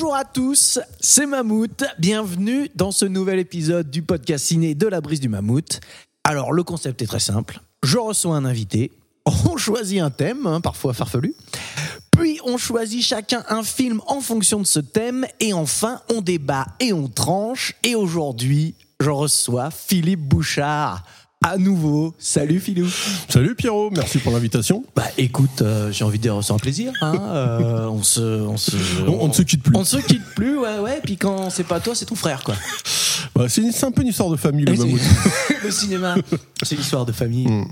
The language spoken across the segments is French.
Bonjour à tous, c'est Mammouth. Bienvenue dans ce nouvel épisode du podcast ciné de la brise du Mammouth. Alors, le concept est très simple. Je reçois un invité, on choisit un thème, hein, parfois farfelu, puis on choisit chacun un film en fonction de ce thème, et enfin, on débat et on tranche. Et aujourd'hui, je reçois Philippe Bouchard. À nouveau, salut Philou. Salut Pierrot, merci pour l'invitation. Bah écoute, euh, j'ai envie de dire c'est un plaisir. Hein, euh, on se, on se, On, on ne se quitte plus. On se quitte plus, ouais, ouais. Puis quand c'est pas toi, c'est ton frère, quoi. Bah, c'est une- c'est un peu une histoire de famille, le mammouth. le cinéma, c'est l'histoire de famille. Mm.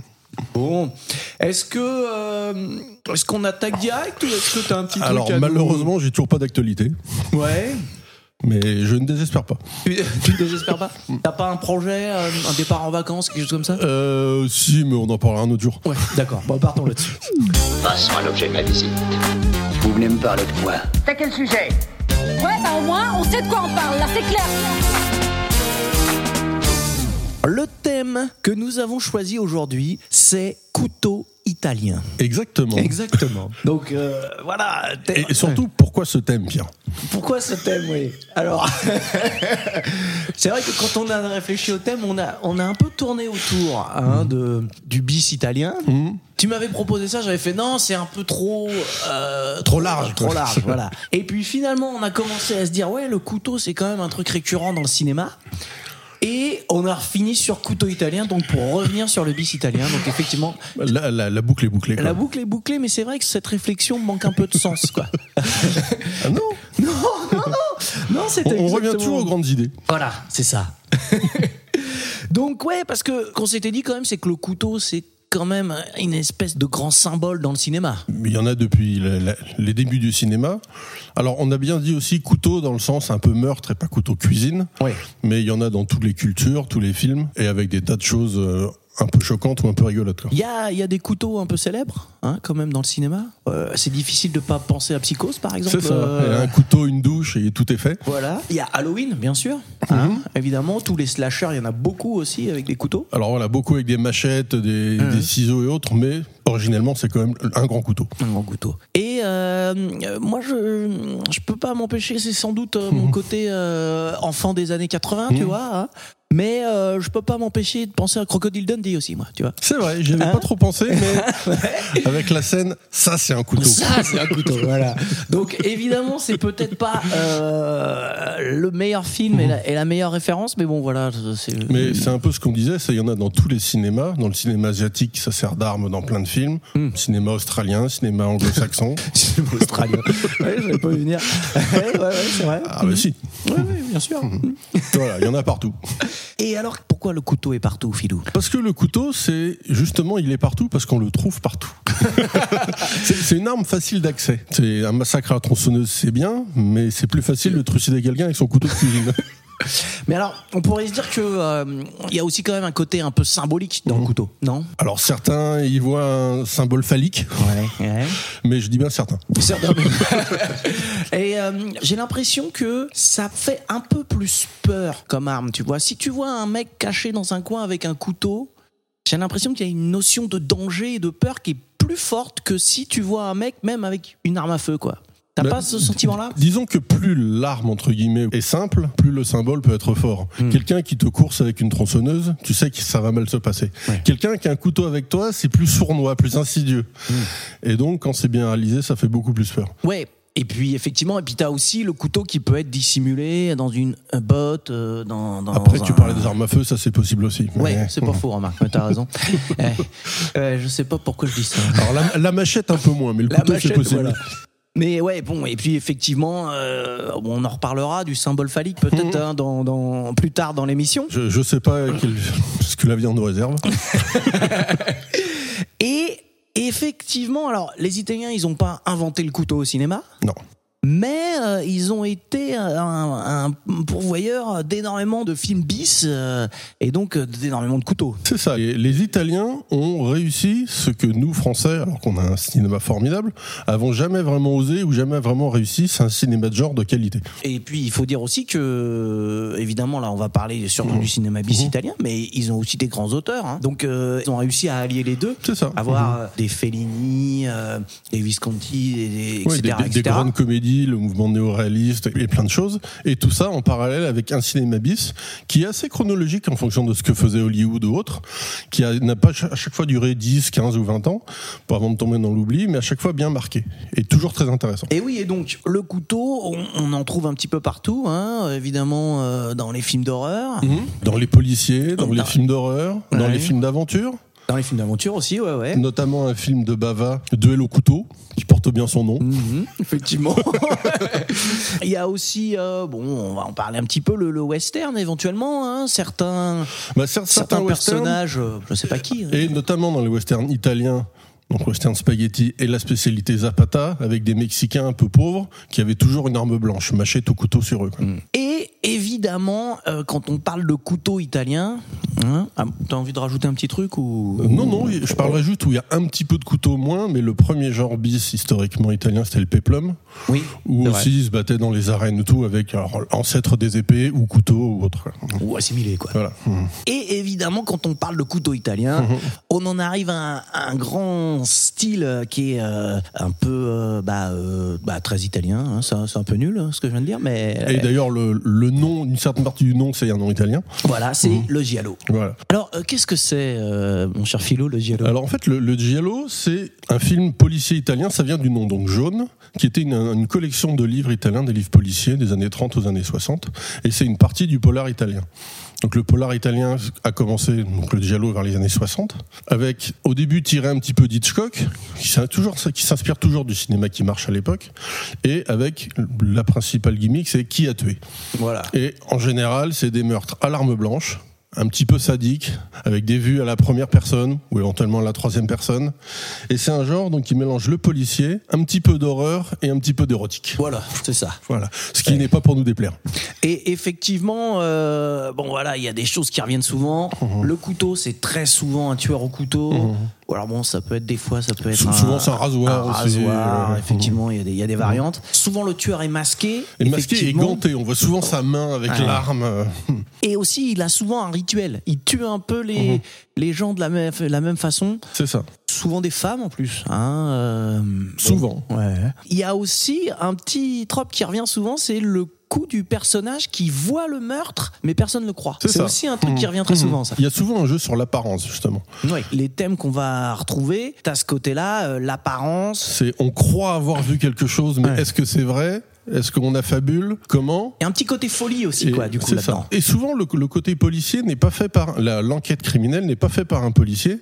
Bon, est-ce que euh, est-ce qu'on attaque direct ou est-ce que t'as un petit Alors truc à nous- malheureusement, j'ai toujours pas d'actualité, ouais. Mais je ne désespère pas. Tu, tu te désespères pas? T'as pas un projet, euh, un départ en vacances, quelque chose comme ça? Euh, si, mais on en parlera un autre jour. Ouais, d'accord. Bon, partons là-dessus. Passons à l'objet de ma visite. Vous venez me parler de quoi? T'as quel sujet? Ouais, bah au moins, on sait de quoi on parle, là, c'est clair. Le thème que nous avons choisi aujourd'hui, c'est couteau italien. Exactement. Exactement. Donc euh, voilà. thème- Et, surtout, pourquoi ce thème, Pierre? Pourquoi ce thème, oui? Alors, c'est vrai que quand on a réfléchi au thème, on a, on a un peu tourné autour hein, de, du bis italien. Tu m'avais proposé ça, j'avais fait non, c'est un peu trop euh, Trop large, trop large, voilà. Et puis finalement, on a commencé à se dire ouais, le couteau, c'est quand même un truc récurrent dans le cinéma. Et on a fini sur couteau italien, donc pour revenir sur le bis italien, donc effectivement, la, la- la boucle est bouclée. quoi. la boucle est bouclée, mais c'est vrai que cette réflexion manque un peu de sens, quoi. Ah non non, non, non, non, On, c'était on revient toujours aux grandes idées. Voilà, c'est ça. Donc ouais, parce que qu'on s'était dit quand même, c'est que le couteau, c'est quand même une espèce de grand symbole dans le cinéma. Il y en a depuis la- la- les débuts du cinéma. Alors, on a bien dit aussi couteau dans le sens un peu meurtre et pas couteau cuisine. Oui. Mais il y en a dans toutes les cultures, tous les films, et avec des tas de choses euh, un peu choquantes ou un peu rigolotes. quoi. Il y a, il y a des couteaux un peu célèbres, hein, quand même dans le cinéma. Euh, c'est difficile de pas penser à Psychose, par exemple. C'est ça. Euh, Il y a un couteau, une douche et tout est fait. Voilà. Il y a Halloween, bien sûr. hein, Évidemment, tous les slashers, il y en a beaucoup aussi avec des couteaux. Alors voilà, beaucoup avec des machettes, des, Mhm. des ciseaux et autres, mais originellement c'est quand même un grand couteau. Un grand couteau. Et euh, euh, moi, je je peux pas m'empêcher, c'est sans doute mon côté euh, enfant des années 80, tu vois. hein. Mais euh, je peux pas m'empêcher de penser à Crocodile Dundee aussi, moi, tu vois. C'est vrai, j'y avais Hein pas trop pensé, mais avec la scène, ça c'est un couteau. Ça, c'est un couteau, voilà. Donc, évidemment, c'est peut-être pas euh, le meilleur film et la, et la meilleure référence, mais bon, voilà. Mais c'est un peu ce qu'on disait, ça il y en a dans tous les cinémas. Dans le cinéma asiatique, ça sert d'arme dans plein de films. Hmm. Cinéma australien, cinéma anglo-saxon. C'est australien. ouais, je vais pas venir. ouais, ouais, ouais, c'est vrai. ah bah si, Ouais, ouais, bien sûr. voilà, il y en a partout. Et alors, pourquoi le couteau est partout, Philou? Parce que le couteau, c'est justement, il est partout parce qu'on le trouve partout. c'est une arme facile d'accès. C'est un massacre à la tronçonneuse, c'est bien, mais c'est plus facile de trucider quelqu'un avec son couteau de cuisine. Mais alors, on pourrait se dire que euh, il y a aussi quand même un côté un peu symbolique dans le couteau, non? Alors certains y voient un symbole phallique, Ouais. ouais. mais je dis bien certains. Et euh, j'ai l'impression que ça fait un peu plus peur comme arme, tu vois. Si tu vois un mec caché dans un coin avec un couteau, j'ai l'impression qu'il y a une notion de danger et de peur qui est plus forte que si tu vois un mec même avec une arme à feu, quoi. T'as Bah, pas ce sentiment-là? Disons que plus l'arme entre guillemets est simple, plus le symbole peut être fort. Quelqu'un qui te course avec une tronçonneuse, tu sais que ça va mal se passer. Quelqu'un qui a un couteau avec toi, c'est plus sournois, plus insidieux. Et donc quand c'est bien réalisé, ça fait beaucoup plus peur. Ouais. Et puis effectivement, et puis t'as aussi le couteau qui peut être dissimulé dans une euh, botte, euh, dans, dans Après, tu parlais des armes à feu, ça c'est possible aussi. Ouais, Mais- c'est pas faux, remarque, mais t'as raison. Eh, euh, je sais pas pourquoi je dis ça. Alors la, la machette un peu moins, mais le La couteau c'est possible. voilà. Mais ouais, bon, et puis effectivement, euh, on en reparlera du symbole phallique peut-être hein, dans, dans- plus tard dans l'émission. Je, je sais pas quel- ce que la vie en nous réserve. Et effectivement, alors les Italiens, ils ont pas inventé le couteau au cinéma, Non. Mais euh, ils ont été un, un pourvoyeur d'énormément de films bis euh, et donc euh, d'énormément de couteaux. C'est ça. Et les Italiens ont réussi ce que nous, Français, alors qu'on a un cinéma formidable, avons jamais vraiment osé ou jamais vraiment réussi. C'est un cinéma de genre de qualité. Et puis il faut dire aussi que, évidemment, là on va parler surtout Mhm. du cinéma bis Mhm. italien, mais ils ont aussi des grands auteurs. hein. Donc euh, ils ont réussi à allier les deux. C'est ça. Avoir euh, des Fellini, des Visconti, des, des- Oui, etc. des, des- des etc. grandes comédies, le mouvement néo-réaliste et plein de choses. Et tout ça en parallèle avec un cinéma bis qui est assez chronologique en fonction de ce que faisait Hollywood ou autre, qui n'a pas à chaque fois duré 10, 15 ou 20 ans, pas avant de tomber dans l'oubli, mais à chaque fois bien marqué. Et toujours très intéressant. Et oui, et donc le couteau, on, on en trouve un petit peu partout, hein, évidemment euh, dans les films d'horreur, Mhm. Dans les policiers, dans Dans- les films d'horreur, dans les films d'aventure, dans les films d'aventure aussi, ouais, ouais. notamment un film de Bava, Duel au couteau, qui porte bien son nom. Mhm, effectivement. Il y a aussi, euh, bon, on va en parler un petit peu, le, le western éventuellement, hein, certains, Bah, certains, certains personnages, euh, je sais pas qui. hein. Et notamment dans les westerns italiens, donc western spaghetti et la spécialité Zapata, avec des Mexicains un peu pauvres qui avaient toujours une arme blanche, machette ou couteau sur eux. Et évidemment, euh, quand on parle de couteau italien, hein, ah, t'as envie de rajouter un petit truc ou Euh, Non, non, je parlerai juste où il y a un petit peu de couteau moins, mais le premier genre bis historiquement italien, c'était le peplum, Oui. où aussi ils se battaient dans les arènes et tout avec alors, ancêtre des épées ou couteau ou autre. Ou assimilé quoi. Voilà. Mhm. Et évidemment, quand on parle de couteau italien, on en arrive à un, à un grand style euh, qui est euh, un peu euh, bah, euh, bah, très italien. hein. C'est un- c'est un peu nul hein, ce que je viens de dire, mais Et d'ailleurs, le, le nom, une certaine partie du nom, c'est un nom italien. voilà, c'est le giallo. Voilà. Alors, euh, qu'est-ce que c'est, euh, mon cher Philo, le giallo? Alors en fait, le, le Giallo, c'est un film policier italien, ça vient du nom donc jaune, qui était une, une collection de livres italiens, des livres policiers des années 30 aux années 60, et c'est une partie du polar italien. Donc le polar italien a commencé, donc le Giallo vers les années 60, avec au début tiré un petit peu d'Hitchcock, qui s'in- toujours- qui s'inspire toujours du cinéma qui marche à l'époque, et avec la principale gimmick, c'est qui a tué. Voilà. Et en général, c'est des meurtres à l'arme blanche, un petit peu sadiques, avec des vues à la première personne ou éventuellement à la troisième personne. Et c'est un genre donc qui mélange le policier, un petit peu d'horreur et un petit peu d'érotique. Voilà, c'est ça. Voilà, ce qui n'est pas pour nous déplaire. Et effectivement, euh, bon voilà, il y a des choses qui reviennent souvent. Mhm. Le couteau, c'est très souvent un tueur au couteau. Ou alors bon, ça peut être des fois, ça peut être souvent, c'est un rasoir un aussi, rasoir, euh, effectivement, il y a des, il y a des variantes. Souvent, le tueur est masqué. Et masqué et ganté, on voit souvent sa main avec l'arme. Et aussi, il a souvent un rituel. Il tue un peu les, Mhm. les gens de la même, la même façon. C'est ça. Souvent des femmes en plus. Hein, euh, Souvent. Ouais. Il y a aussi un petit trope qui revient souvent, c'est le coup du personnage qui voit le meurtre, mais personne ne le croit. C'est aussi un truc qui Mhm. revient très Mhm. souvent, ça. Il y a souvent un jeu sur l'apparence, justement. Ouais. Les thèmes qu'on va retrouver, t'as ce côté-là, euh, l'apparence. C'est on croit avoir vu quelque chose, mais Ouais. est-ce que c'est vrai? Est-ce qu'on a fabule Comment? Et un petit côté folie aussi, Et quoi, du coup, là-dedans. Et souvent, le, le côté policier n'est pas fait par l'enquête criminelle n'est pas fait par un policier.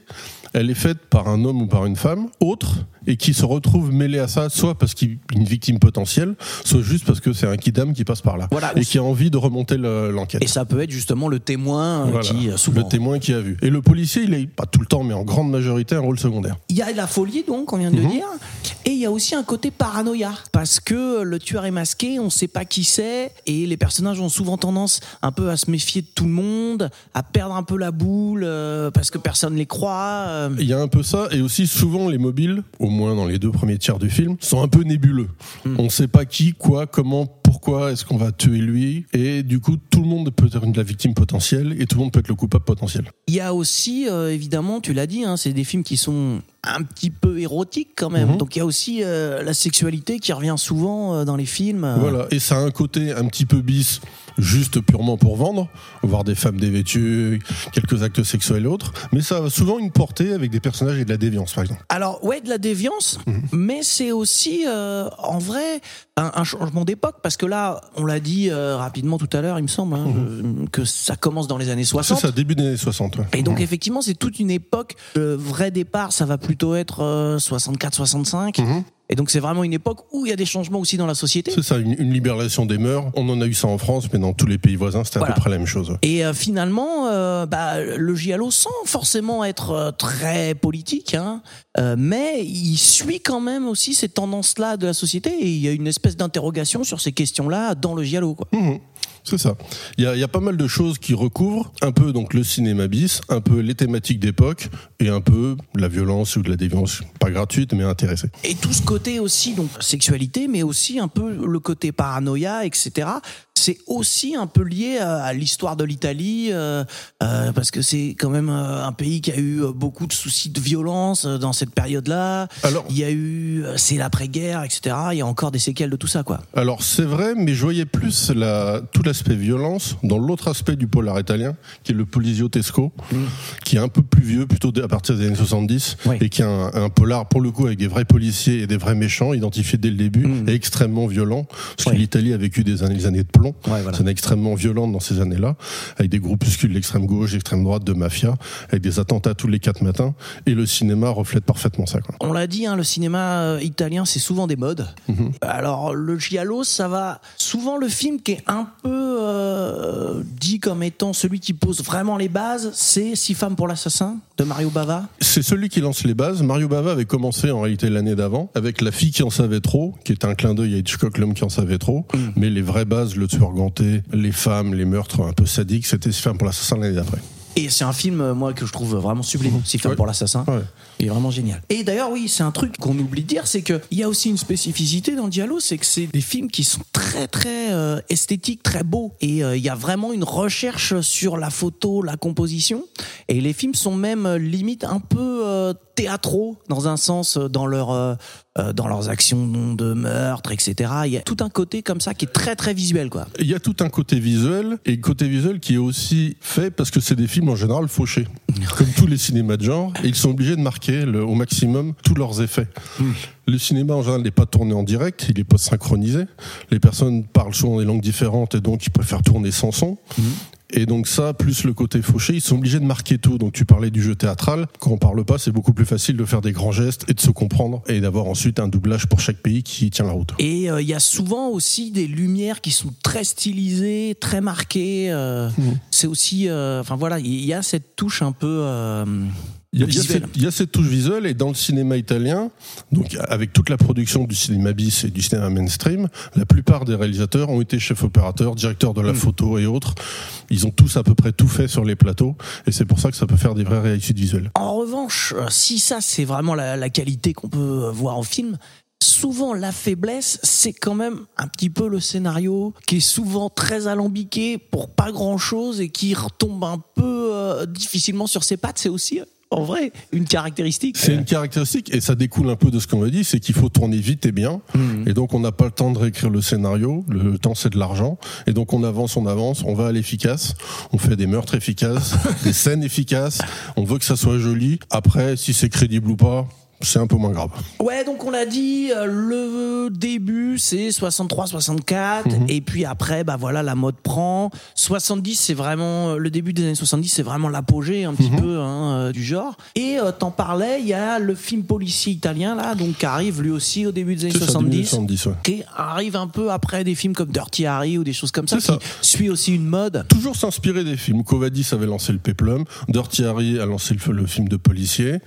Elle est faite par un homme ou par une femme autre et qui se retrouve mêlé à ça, soit parce qu'il est une victime potentielle, soit juste parce que c'est un kidam qui passe par là Voilà. et qui a envie de remonter le- l'enquête. Et ça peut être justement le témoin euh, Voilà. qui, euh, souvent. le témoin qui a vu. Et le policier, il est pas tout le temps, mais en grande majorité, un rôle secondaire. Il y a la folie, donc, on vient de le Mhm. dire. Et il y a aussi un côté paranoïa. Parce que le tueur est masqué, on ne sait pas qui c'est. Et les personnages ont souvent tendance un peu à se méfier de tout le monde, à perdre un peu la boule, euh, parce que personne ne les croit. euh. Il y a un peu ça, et aussi souvent les mobiles, au moins dans les deux premiers tiers du film, sont un peu nébuleux. On ne sait pas qui, quoi, comment, pourquoi est-ce qu'on va tuer lui, et du coup tout le monde peut être la victime potentielle, et tout le monde peut être le coupable potentiel. Il y a aussi, euh, évidemment, tu l'as dit, hein, c'est des films qui sont un petit peu érotiques quand même. Mhm. Donc il y a aussi euh, la sexualité qui revient souvent euh, dans les films. Voilà, et ça a un côté un petit peu bis, juste purement pour vendre, voir des femmes dévêtues, quelques actes sexuels et autres, mais ça a souvent une portée avec des personnages et de la déviance, par exemple. Alors ouais, de la déviance, Mhm. mais c'est aussi euh, en vrai un, un changement d'époque parce que là, on l'a dit euh, rapidement tout à l'heure, il me semble, hein, euh, que ça commence dans les années Mhm. C'est 60. ça, début des années 60. ouais. Et donc effectivement, c'est toute une époque. Le vrai départ, ça va plutôt être 64-65. Et donc c'est vraiment une époque où il y a des changements aussi dans la société. C'est ça, une, une libération des mœurs. On en a eu ça en France, mais dans tous les pays voisins, c'était Voilà. à peu près la même chose. Et euh, finalement, euh, bah, le giallo, sans forcément être euh, très politique, hein, euh, mais il suit quand même aussi ces tendances-là de la société et il y a une espèce d'interrogation sur ces questions-là dans le giallo. Quoi. Mhm. C'est ça. Il y, a, pas mal de choses qui recouvrent un peu donc le cinéma bis, un peu les thématiques d'époque et un peu la violence ou de la déviance, pas gratuite mais intéressée. Et tout ce côté aussi, donc sexualité, mais aussi un peu le côté paranoïa, etc. C'est aussi un peu lié à, à l'histoire de l'Italie, euh, euh, parce que c'est quand même euh, un pays qui a eu beaucoup de soucis de violence dans cette période-là. Alors- il y a eu, c'est l'après-guerre, etc. Il y a encore des séquelles de tout ça, quoi. Alors c'est vrai, mais je voyais plus la, tout l'aspect violence dans l'autre aspect du polar italien, qui est le Poliziottesco, qui est un peu plus vieux, plutôt à partir des années 70, Oui. et qui est un, un polar pour le coup avec des vrais policiers et des vrais méchants, identifiés dès le début, Mm. et extrêmement violent, parce Oui. que l'Italie a vécu des années, des années de plomb. Ouais, voilà. C'est extrêmement violente dans ces années-là, avec des groupuscules d'extrême gauche, d'extrême droite, de mafia, avec des attentats tous les quatre matins, et le cinéma reflète parfaitement ça. Quoi. On l'a dit, hein, le cinéma euh, italien, c'est souvent des modes. Mhm. Alors, le giallo, ça va souvent le film qui est un peu euh, dit comme étant celui qui pose vraiment les bases, c'est Six femmes pour l'assassin de Mario Bava. C'est celui qui lance les bases. Mario Bava avait commencé en réalité l'année d'avant avec La fille qui en savait trop, qui est un clin d'œil à Hitchcock, l'homme qui en savait trop. Mais les vraies bases, le tueur les femmes, les meurtres un peu sadiques, c'était Six femmes pour l'assassin l'année d'après. Et c'est un film, euh, moi, que je trouve vraiment sublime, Six femmes Ouais. pour l'assassin. Ouais. Il est vraiment génial. Et d'ailleurs, oui, c'est un truc qu'on oublie de dire, c'est qu'il y a aussi une spécificité dans le Giallo, c'est que c'est des films qui sont très, très euh, esthétiques, très beaux. Et euh, il y a vraiment une recherche sur la photo, la composition. Et les films sont même euh, limite un peu euh, théâtraux, dans un sens, dans, leur, dans leurs actions de meurtre, etc. Il y a tout un côté comme ça qui est très, très visuel, quoi. Il y a tout un côté visuel, et côté visuel qui est aussi fait parce que c'est des films en général fauchés. Comme tous les cinémas de genre, et ils sont obligés de marquer le- au maximum tous leurs effets. Le cinéma en général n'est pas tourné en direct, il est pas synchronisé. Les personnes parlent souvent des langues différentes et donc ils préfèrent tourner sans son. Et donc ça, plus le côté fauché, ils sont obligés de marquer tout. Donc tu parlais du jeu théâtral. Quand on parle pas, c'est beaucoup plus facile de faire des grands gestes et de se comprendre et d'avoir ensuite un doublage pour chaque pays qui tient la route. Et euh, il y a souvent aussi des lumières qui sont très stylisées, très marquées. euh, C'est aussi, euh, enfin voilà, il y a cette touche un peu Il y, a, il y a visuelle. cette, il y a cette touche visuelle et dans le cinéma italien, donc avec toute la production du cinéma bis et du cinéma mainstream, la plupart des réalisateurs ont été chefs opérateurs, directeurs de la photo et autres. Ils ont tous à peu près tout fait sur les plateaux et c'est pour ça que ça peut faire des vraies réussites visuelles. En revanche, si ça c'est vraiment la, la qualité qu'on peut voir en film, souvent la faiblesse c'est quand même un petit peu le scénario qui est souvent très alambiqué pour pas grand chose et qui retombe un peu euh, difficilement sur ses pattes. C'est aussi euh, en vrai une caractéristique. C'est une caractéristique et ça découle un peu de ce qu'on a dit, c'est qu'il faut tourner vite et bien. Et donc on n'a pas le temps de réécrire le scénario, le, le temps c'est de l'argent. Et donc on avance, on avance, on va à l'efficace, on fait des meurtres efficaces, des scènes efficaces, on veut que ça soit joli. Après, si c'est crédible ou pas, c'est un peu moins grave. Ouais, donc on l'a dit, euh, le début c'est 63-64, et puis après, bah voilà, la mode prend. 70, c'est vraiment euh, le début des années 70, c'est vraiment l'apogée un petit peu hein, euh, du genre. Et euh, t'en parlais, il y a le film policier italien là, donc qui arrive lui aussi au début des années C'est ça, 70. 70, ouais. Qui arrive un peu après des films comme Dirty Harry ou des choses comme ça, qui ça. suit aussi une mode. Toujours s'inspirer des films. Covadis avait lancé le Peplum, Dirty Harry a lancé le, le film de policier,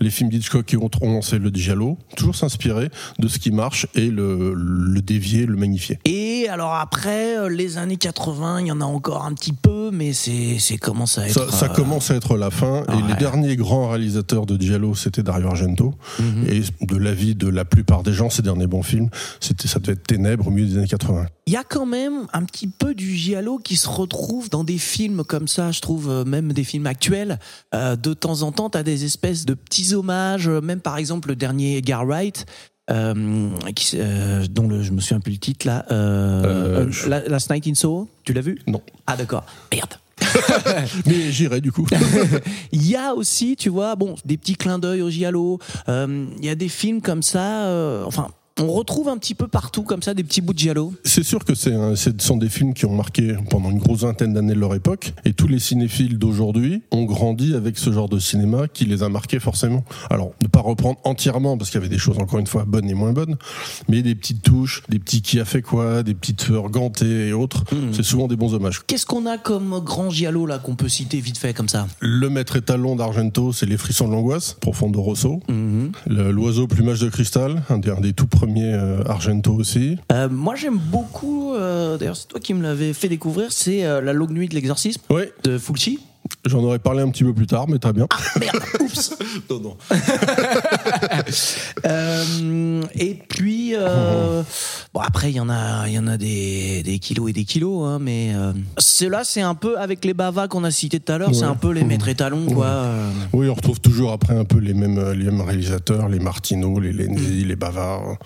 les films d'Hitchcock qui ont, ont lancé le Giallo. Toujours s'inspirer de ce qui marche et le, le dévier, le magnifier. Et alors après, euh, les années 80, il y en a encore un petit peu, mais c'est c'est commence à être. Ça, ça euh, commence à être la fin. Et ouais. les derniers grands réalisateurs de Giallo, c'était Dario Argento. Mhm. Et de l'avis de la plupart des gens, ces derniers bons films, c'était, ça devait être Ténèbres au milieu des années 80. Il y a quand même un petit peu du giallo qui se retrouve dans des films comme ça, je trouve, euh, même des films actuels. Euh, de temps en temps, tu as des espèces de petits hommages, même par exemple le dernier Edgar Wright. Euh, qui, euh, dont le, je me souviens plus le titre là. Euh, je- La- Last Night in Soho, tu l'as vu? Non. Ah d'accord. Merde. Mais j'irai du coup. Il y a aussi, tu vois, bon, des petits clins d'œil au giallo. Il y a des films comme ça. enfin, on retrouve un petit peu partout comme ça des petits bouts de giallo. C'est sûr que c'est ce sont des films qui ont marqué pendant une grosse vingtaine d'années de leur époque, et tous les cinéphiles d'aujourd'hui ont grandi avec ce genre de cinéma qui les a marqués forcément. Alors, ne pas reprendre entièrement, parce qu'il y avait des choses encore une fois bonnes et moins bonnes, mais des petites touches, des petits qui a fait quoi, des petites fleurs gantées et autres, c'est souvent des bons hommages. Qu'est-ce qu'on a comme grand giallo là qu'on peut citer vite fait comme ça? Le maître étalon d'Argento, c'est Les frissons de l'angoisse, Profondo Rosso. Le- L'oiseau plumage de cristal, un des, un des tout premiers euh, Argento aussi. Euh, Moi j'aime beaucoup, euh, d'ailleurs c'est toi qui me l'avais fait découvrir, c'est La longue nuit de l'exorcisme Oui, de Fulci. J'en aurais parlé un petit peu plus tard, mais très bien. Merde, oups Non, non. Euh, et puis, euh, bon après, il y en a, y en a des, des kilos et des kilos, hein, mais euh, ceux-là, c'est un peu avec les bavas qu'on a cités tout à l'heure, c'est un peu les maîtres étalons, quoi. euh. Oui, on retrouve toujours après un peu les mêmes, les mêmes réalisateurs, les Martino, les Lenzi, les Bavard,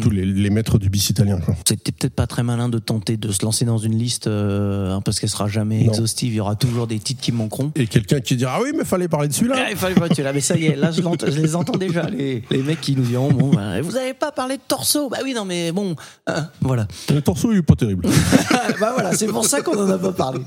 tous les, les maîtres du bis italien. C'était peut-être pas très malin de tenter de se lancer dans une liste, hein, parce qu'elle sera jamais Non. exhaustive. Il y aura toujours des titres qui manqueront. Et quelqu'un qui dira ah oui mais fallait parler de celui-là. Ah, il fallait pas tuer là, mais ça y est, là je, les entends déjà, les, les mecs qui nous diront bon, bah, vous avez pas parlé de torso, bah oui non mais bon, hein, voilà. Le torso il est pas terrible. bah voilà, c'est pour ça qu'on en a pas parlé.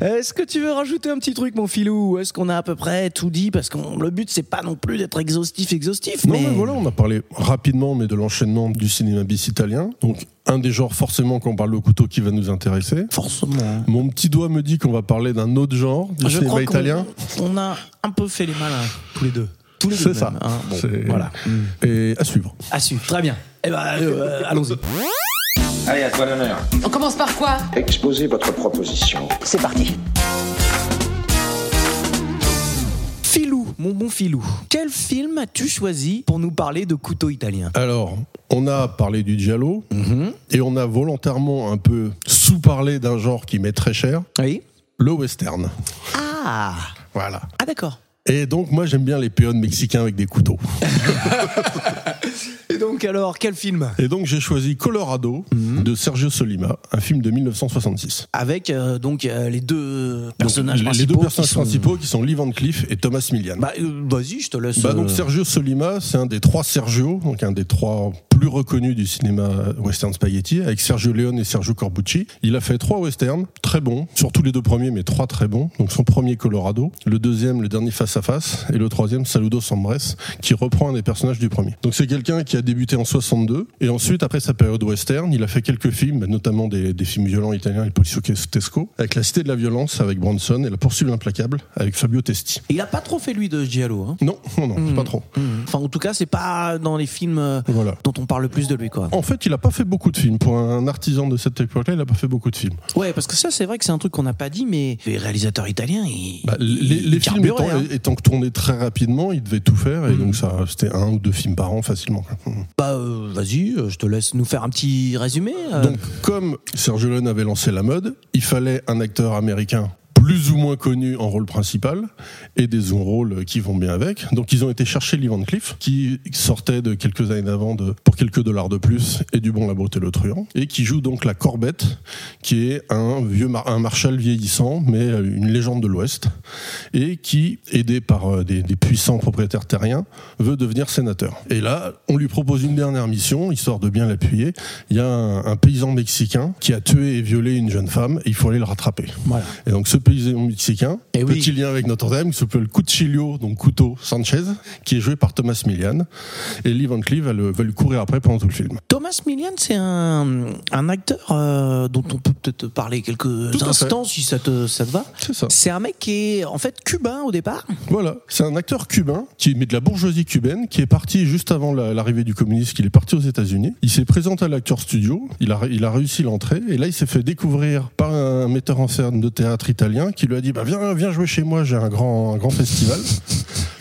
Est-ce que tu veux rajouter un petit truc, mon filou? Ou Est-ce qu'on a à peu près tout dit? Parce que le but, c'est pas non plus d'être exhaustif, exhaustif. non mais... mais voilà, on a parlé rapidement mais de l'enchaînement du cinéma bis italien. Donc un des genres forcément qu'on parle au couteau qui va nous intéresser. Forcément. Mon petit doigt me dit qu'on va parler d'un autre genre du Je cinéma italien. on a un peu fait les malins, tous les deux. Tous les deux. C'est ça. hein. Bon, voilà. Et à suivre. À suivre. Très bien. Eh ben, euh, allons-y. Allez, à toi l'honneur. On commence par quoi? Exposez votre proposition. C'est parti. Mon bon Filou, quel film as-tu choisi pour nous parler de couteau italien Alors, on a parlé du giallo Mhm. et on a volontairement un peu sous-parlé d'un genre qui m'est très cher, Oui. le western. Ah Voilà. Ah d'accord. Et donc moi j'aime bien les péons mexicains avec des couteaux. Et donc alors, quel film? Et donc j'ai choisi Colorado Mhm. de Sergio Solima, un film de 1966. Avec euh, donc euh, les deux personnages Donc, principaux. les deux qui personnages sont- principaux qui sont Lee Van Cleef et Thomas Millian. Bah, euh, vas-y, je te laisse. Bah, donc Sergio Solima, c'est un des trois Sergio, donc un des trois plus reconnus du cinéma western spaghetti, avec Sergio Leone et Sergio Corbucci. Il a fait trois westerns, très bons, surtout les deux premiers, mais trois très bons. Donc son premier Colorado, le deuxième, le dernier Face à Face, et le troisième Saludos Hombres, qui reprend un des personnages du premier. Donc c'est quelqu'un qui a débuté en 62, et ensuite, après sa période western, il a fait quelques films, bah, notamment des, des films violents italiens, El Policio Tesco, avec La Cité de la Violence, avec Bronson, et La Poursuite implacable, avec Fabio Testi. Il a pas trop fait lui de Giallo. Hein? Non, non, non, pas trop. Enfin, en tout cas, c'est pas dans les films euh, Voilà. dont on parle le plus de lui, quoi. En fait, il a pas fait beaucoup de films. Pour un artisan de cette époque-là, il a pas fait beaucoup de films. Ouais, parce que ça, c'est vrai que c'est un truc qu'on n'a pas dit, mais les réalisateurs italiens, ils. Bah, les les ils films étant, hein. étant tournés très rapidement, il devait tout faire et donc ça, c'était un ou deux films par an facilement. quoi. Bah, euh, vas-y, euh, je te laisse nous faire un petit résumé. euh. Donc, comme Sergio Leone avait lancé la mode, il fallait un acteur américain plus ou moins connu en rôle principal et des rôles qui vont bien avec. Donc ils ont été chercher Lee Van Cleef qui sortait de quelques années d'avant pour quelques dollars de plus et du bon la beauté le truand et qui joue donc la Corbette qui est un vieux mar- un marshal vieillissant mais euh, une légende de l'Ouest et qui aidé par euh, des, des puissants propriétaires terriens veut devenir sénateur. Et là, on lui propose une dernière mission histoire de bien l'appuyer. Il y a un, un paysan mexicain qui a tué et violé une jeune femme et il faut aller le rattraper. Voilà. Et donc ce paysan mexicain, Eh oui. petit lien avec Notre-Dame, qui s'appelle Cuchillo, donc couteau Sanchez, qui est joué par Thomas Millian. Et Lee Van Cleef va, le- va lui courir après pendant tout le film. Thomas Millian, c'est un, un acteur euh, dont on peut peut-être parler quelques Tout instants si ça te, ça te va. C'est ça. C'est un mec qui est en fait cubain au départ. Voilà, c'est un acteur cubain qui est mais de la bourgeoisie cubaine, qui est parti juste avant la- l'arrivée du communisme, qu'il est parti aux États-Unis. Il s'est présenté à l'acteur studio, il a, il a réussi l'entrée, et là il s'est fait découvrir par un metteur en scène de théâtre italien qui lui a dit bah viens jouer chez moi, j'ai un grand un grand festival,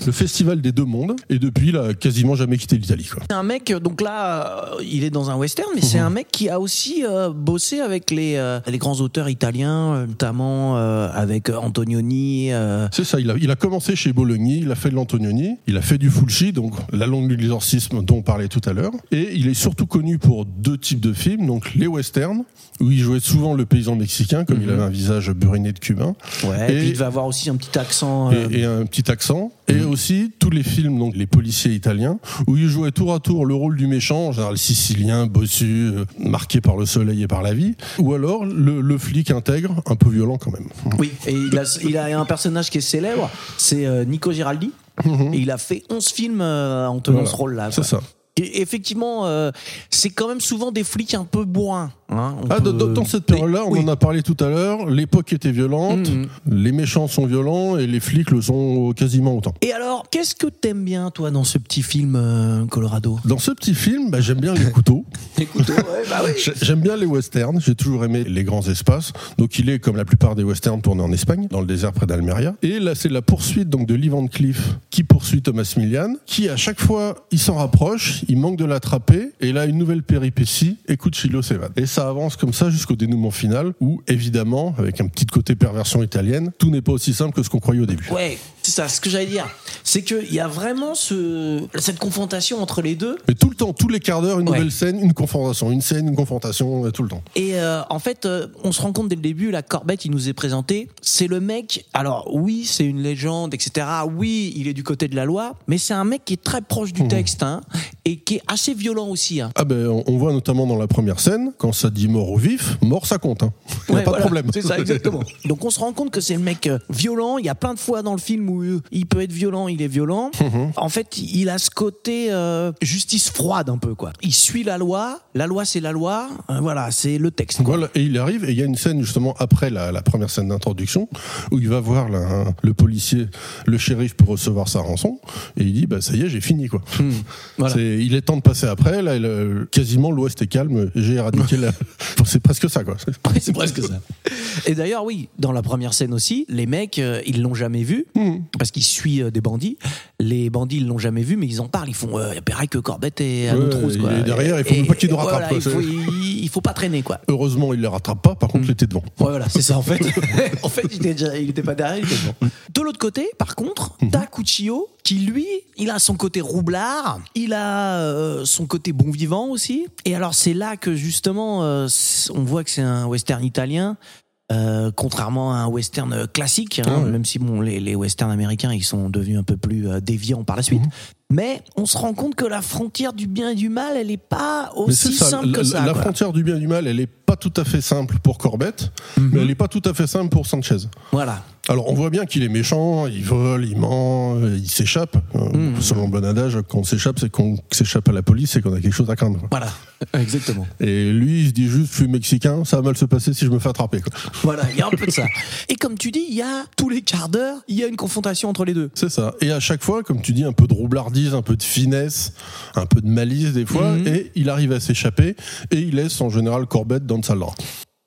le festival des deux mondes, et depuis il a quasiment jamais quitté l'Italie. C'est un mec, donc là, euh, il est dans un western, mais c'est un mec qui a aussi euh, bossé avec les, euh, les grands auteurs italiens, euh, notamment euh, avec euh, Antonioni. euh, C'est ça, il a, il a commencé chez Bologna, il a fait de l'Antonioni, il a fait du Fulci, donc la langue de l'exorcisme dont on parlait tout à l'heure. Et il est surtout connu pour deux types de films, donc les westerns, où il jouait souvent le paysan mexicain, comme il avait un visage buriné de cubain, Ouais, et Et- puis il devait avoir aussi un petit accent. euh, et, et un petit accent. Et aussi tous les films, donc les policiers italiens, où il jouait tour à tour le rôle du méchant, en général sicilien, bossu, euh, marqué par le soleil et par la vie, ou alors le, le flic intègre, un peu violent quand même. Oui, et il a, il a un personnage qui est célèbre, c'est euh, Nico Giraldi. Et il a fait 11 films euh, en tenant Voilà. ce rôle-là. C'est ça. Et effectivement, euh, c'est quand même souvent des flics un peu bourrins. hein. Ah, peut- dans, cette période-là, on Oui. en a parlé tout à l'heure, l'époque était violente, Mhm. les méchants sont violents et les flics le sont quasiment autant. Et alors, qu'est-ce que t'aimes bien, toi, dans ce petit film euh, Colorado? Dans ce petit film, bah, j'aime bien les couteaux. Écoute, ouais, bah oui. J'ai- J'aime bien les westerns, j'ai toujours aimé les grands espaces. Donc il est comme la plupart des westerns tournés en Espagne, dans le désert près d'Almeria. Et là c'est la poursuite donc de Lee Van Cleef qui poursuit Thomas Millian, qui à chaque fois il s'en rapproche, il manque de l'attraper, et là une nouvelle péripétie, et Cucillo s'évade. Et ça avance comme ça jusqu'au dénouement final, où évidemment, avec un petit côté perversion italienne, tout n'est pas aussi simple que ce qu'on croyait au début. C'est ça, ce que j'allais dire. C'est qu'il y a vraiment ce, cette confrontation entre les deux. Mais tout le temps, tous les quarts d'heure, une Ouais. nouvelle scène, une confrontation, une scène, une confrontation, euh, tout le temps. Et euh, en fait, euh, on se rend compte dès le début, la Corbett, il nous est présenté. C'est le mec. Alors oui, c'est une légende, etc. Oui, il est du côté de la loi, mais c'est un mec qui est très proche du texte, hein, et qui est assez violent aussi. Hein. Ah ben, on- on voit notamment dans la première scène, quand ça dit mort ou vif, mort ça compte. Hein. Ouais, pas voilà, de problème. C'est ça, exactement. Donc on se rend compte que c'est le mec violent. Il y a plein de fois dans le film où euh, il peut être violent, il est violent. Mhm. En fait, il a ce côté euh, justice froide un peu, quoi. Il suit la loi. La loi, c'est la loi. Euh, voilà, c'est le texte. Voilà, et il arrive, et il y a une scène justement après la, la première scène d'introduction, où il va voir la- le policier, le shérif pour recevoir sa rançon, et il dit, bah ça y est, j'ai fini quoi. Hmm. Voilà. C'est- il est temps de passer après, là, le- quasiment l'Ouest est calme, j'ai éradiqué la... C'est presque ça quoi. C'est presque ça. Et d'ailleurs, oui, dans la première scène aussi, les mecs, euh, ils l'ont jamais vu Mhm. Parce qu'il suit euh, des bandits. Les bandits, ils l'ont jamais vu, mais ils en parlent. Ils font, euh, pareil que Corbett est à Ouais, il est derrière, il faut Et- même pas qu'il nous et rattrape, voilà, il, faut, il, il faut pas traîner, quoi. Heureusement, il ne les rattrape pas, par contre, il était devant. Ouais, voilà, c'est ça en fait. en fait, il était, déjà, il était pas derrière, il était devant. De l'autre côté, par contre, t'as Cuccio qui lui, il a son côté roublard, il a euh, son côté bon vivant aussi. Et alors c'est là que justement, euh, on voit que c'est un western italien. Euh, contrairement à un western classique, hein, Ah ouais. même si bon, les, les westerns américains ils sont devenus un peu plus euh, déviants par la suite. Mais on se rend compte que la frontière du bien et du mal, elle est pas aussi ça, simple que ça. la quoi. frontière du bien et du mal, elle est pas tout à fait simple pour Corbett, mais elle est pas tout à fait simple pour Sanchez. Voilà. Alors on voit bien qu'il est méchant, il vole, il ment, euh, il s'échappe. Euh, Selon le bon adage, quand on s'échappe, c'est qu'on s'échappe à la police et qu'on a quelque chose à craindre. Voilà. Exactement. Et lui, il se dit juste, je suis mexicain, ça va mal se passer si je me fais attraper. quoi. Voilà, il y a un peu de ça. Et comme tu dis, il y a tous les quarts d'heure, il y a une confrontation entre les deux. C'est ça. Et à chaque fois, comme tu dis, un peu de un peu de finesse, un peu de malice des fois, Mhm. et il arrive à s'échapper, et il laisse en général Corbett dans le salle d'ordre.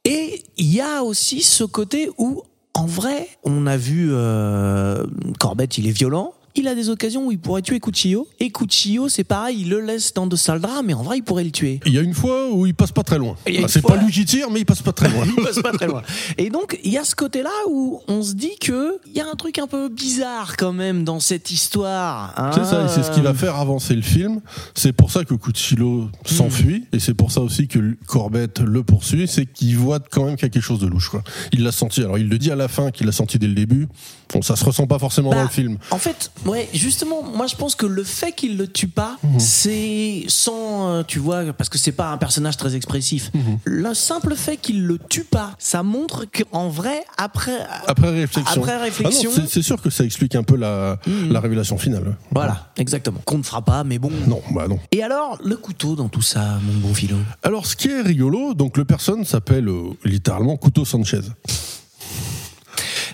Et il y a aussi ce côté où, en vrai, on a vu euh, Corbett, il est violent. Il a des occasions où il pourrait tuer Cuccio. Et Cuccio, c'est pareil, il le laisse dans de sales draps, mais en vrai, il pourrait le tuer. Il y a une fois où il passe pas très loin. Il y a une Ah, c'est pas lui qui tire, mais il passe pas très loin. il passe pas très loin. Et donc, il y a ce côté-là où on se dit que il y a un truc un peu bizarre quand même dans cette histoire. hein. C'est ça, et c'est ce qui va faire avancer le film. C'est pour ça que Cucillo s'enfuit, et c'est pour ça aussi que Corbett le poursuit, c'est qu'il voit quand même qu'il y a quelque chose de louche. Quoi. Il l'a senti, alors il le dit à la fin qu'il l'a senti dès le début. Bon, ça se ressent pas forcément Bah, dans le film. En fait, ouais, justement, moi je pense que le fait qu'il le tue pas, Mhm. c'est sans, euh, tu vois, parce que c'est pas un personnage très expressif. Mhm. Le simple fait qu'il le tue pas, ça montre qu'en vrai, après, Après réflexion. Après réflexion- Ah non, c'est- sûr que ça explique un peu la, Mhm. la révélation finale. voilà, exactement, qu'on ne fera pas, mais bon. Non, bah non. Et alors, le couteau dans tout ça, mon bon philo? Alors, ce qui est rigolo, donc le personne s'appelle euh, littéralement Couteau Sanchez.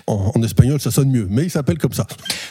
En, en espagnol, ça sonne mieux, mais il s'appelle comme ça.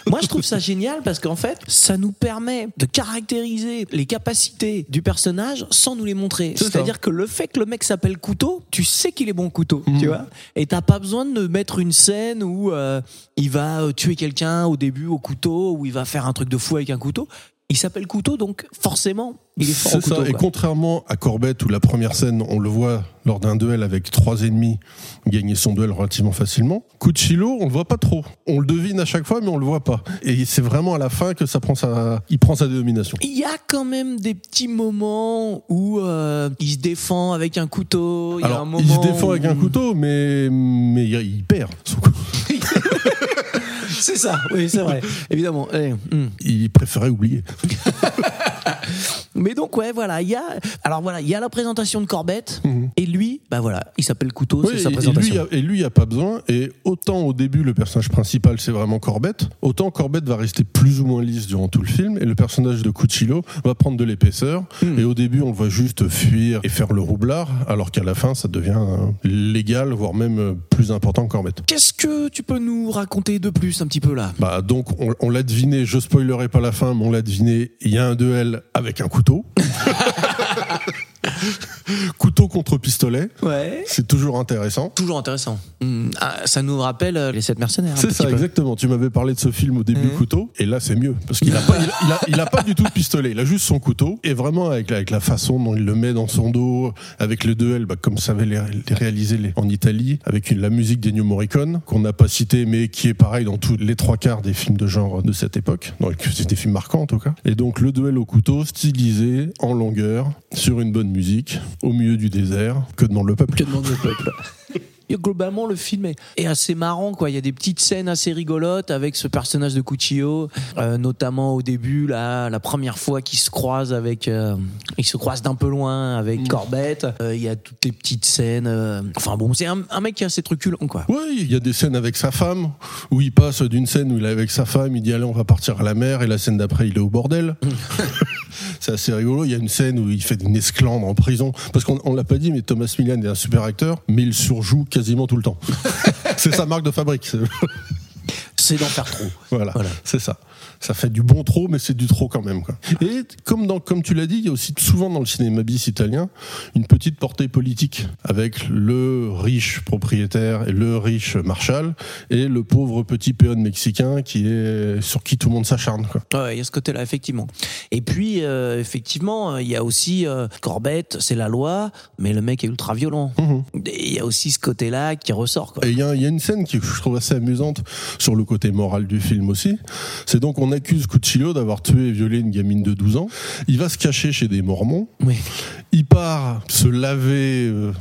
Moi, je trouve ça génial parce qu'en fait, ça nous permet de caractériser les capacités du personnage sans nous les montrer. C'est-à-dire que le fait que le mec s'appelle Couteau, tu sais qu'il est bon couteau, Mhm. tu vois. Et t'as pas besoin de mettre une scène où euh, il va euh, tuer quelqu'un au début au couteau, où il va faire un truc de fou avec un couteau. Il s'appelle Couteau, donc forcément, il est fort au C'est ça. couteau. Et contrairement à Corbett, où la première scène, on le voit lors d'un duel avec trois ennemis, gagner son duel relativement facilement, Cucillo, on le voit pas trop. On le devine à chaque fois, mais on le voit pas. Et c'est vraiment à la fin que ça prend sa, il prend sa dénomination. Il y a quand même des petits moments où euh, il se défend avec un couteau. Il y a un moment il se défend avec un couteau, mais, mais il il perd. son coup. C'est ça, oui, c'est vrai, évidemment. Eh, hmm. Il préférait oublier. Mais donc, ouais, voilà, il y a. Alors voilà, il y a la présentation de Corbett, et lui, bah voilà, il s'appelle Couteau, Oui, c'est sa et- et lui, présentation. et lui, il a pas besoin. Et autant au début, le personnage principal, c'est vraiment Corbett, autant Corbett va rester plus ou moins lisse durant tout le film. Et le personnage de Cucillo va prendre de l'épaisseur. Hmm. Et au début, on le voit juste fuir et faire le roublard, alors qu'à la fin, ça devient légal, voire même plus important que Corbett. Qu'est-ce que tu peux nous raconter de plus un petit peu là? Bah donc on, on l'a deviné, je spoilerai pas la fin, mais on l'a deviné, il y a un duel avec un couteau. Tu? couteau contre pistolet, Ouais. c'est toujours intéressant. Toujours intéressant. Hmm, ah, ça nous rappelle euh, les sept mercenaires. C'est ça, peu. exactement. Tu m'avais parlé de ce film au début, Mhm. couteau, et là c'est mieux parce qu'il a pas, il, a- il a, il a pas du tout de pistolet. Il a juste son couteau, et vraiment avec, la- avec la façon dont il le met dans son dos, avec le duel, bah, comme ça avait les, les réalisé les- en Italie, avec une- la musique d'Ennio Morricone qu'on n'a pas cité, mais qui est pareil dans tous les trois quarts des films de genre de cette époque. Donc c'est des films marquants en tout cas. Et donc le duel au couteau, stylisé en longueur, sur une bonne musique, au milieu du désert, que demande le peuple. Que demande le peuple? Et globalement, le film est, est assez marrant, quoi. Il y a des petites scènes assez rigolotes avec ce personnage de Cuccio, euh, notamment au début, là, la première fois qu'il se croise avec, euh, il se croise d'un peu loin avec Corbett. Euh, il y a toutes les petites scènes. euh, enfin bon, c'est un, un mec qui a ses truculents, quoi. Oui, il y a des scènes avec sa femme, où il passe d'une scène où il est avec sa femme, il dit allez on va partir à la mer, et la scène d'après il est au bordel. C'est assez rigolo. Il y a une scène où il fait une esclandre en prison, parce qu'on on l'a pas dit, mais Thomas Millian est un super acteur, mais il surjoue quasiment tout le temps. c'est sa marque de fabrique. c'est- C'est d'en faire trop. Voilà, Voilà. c'est ça. Ça fait du bon trop, mais c'est du trop quand même. Quoi. Et comme, dans, comme tu l'as dit, il y a aussi souvent dans le cinéma bis italien une petite portée politique avec le riche propriétaire et le riche marshal et le pauvre petit péon mexicain qui est sur qui tout le monde s'acharne. Ouais, il y a ce côté-là, effectivement. Et puis, euh, effectivement, il y a aussi euh, Corbett, c'est la loi, mais le mec est ultra violent. Et il y a aussi ce côté-là qui ressort, quoi. Et il y, y a une scène qui je trouve assez amusante sur le côté moral du film aussi. C'est donc on accuse Cucillo d'avoir tué et violé une gamine de 12 ans. Il va se cacher chez des Mormons. Oui. Il part se laver, euh,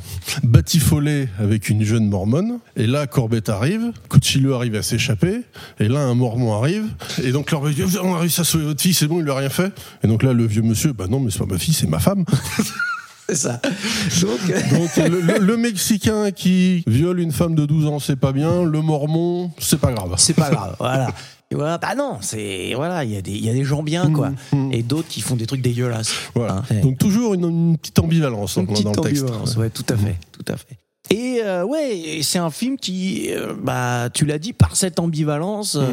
batifoler avec une jeune mormone. Et là, Corbett arrive. Cucillo arrive à s'échapper. Et là, un mormon arrive. Et donc, Corbett dit, on a réussi à sauver votre fille, c'est bon, il lui a rien fait. Et donc là, le vieux monsieur, bah non, mais c'est pas ma fille, c'est ma femme. C'est ça. Donc, euh, Donc le, le- le Mexicain qui viole une femme de 12 ans, c'est pas bien. Le Mormon, c'est pas grave. c'est pas grave. Voilà. Et voilà. Bah non, c'est voilà, il y a des il y a des gens bien quoi, et d'autres qui font des trucs dégueulasses. Voilà. Hein, Donc toujours une, une petite ambivalence Une dans, petite dans le texte. ambivalence, ouais, tout à fait, tout à fait. Et euh, ouais, et c'est un film qui, euh, bah, tu l'as dit, par cette ambivalence, euh,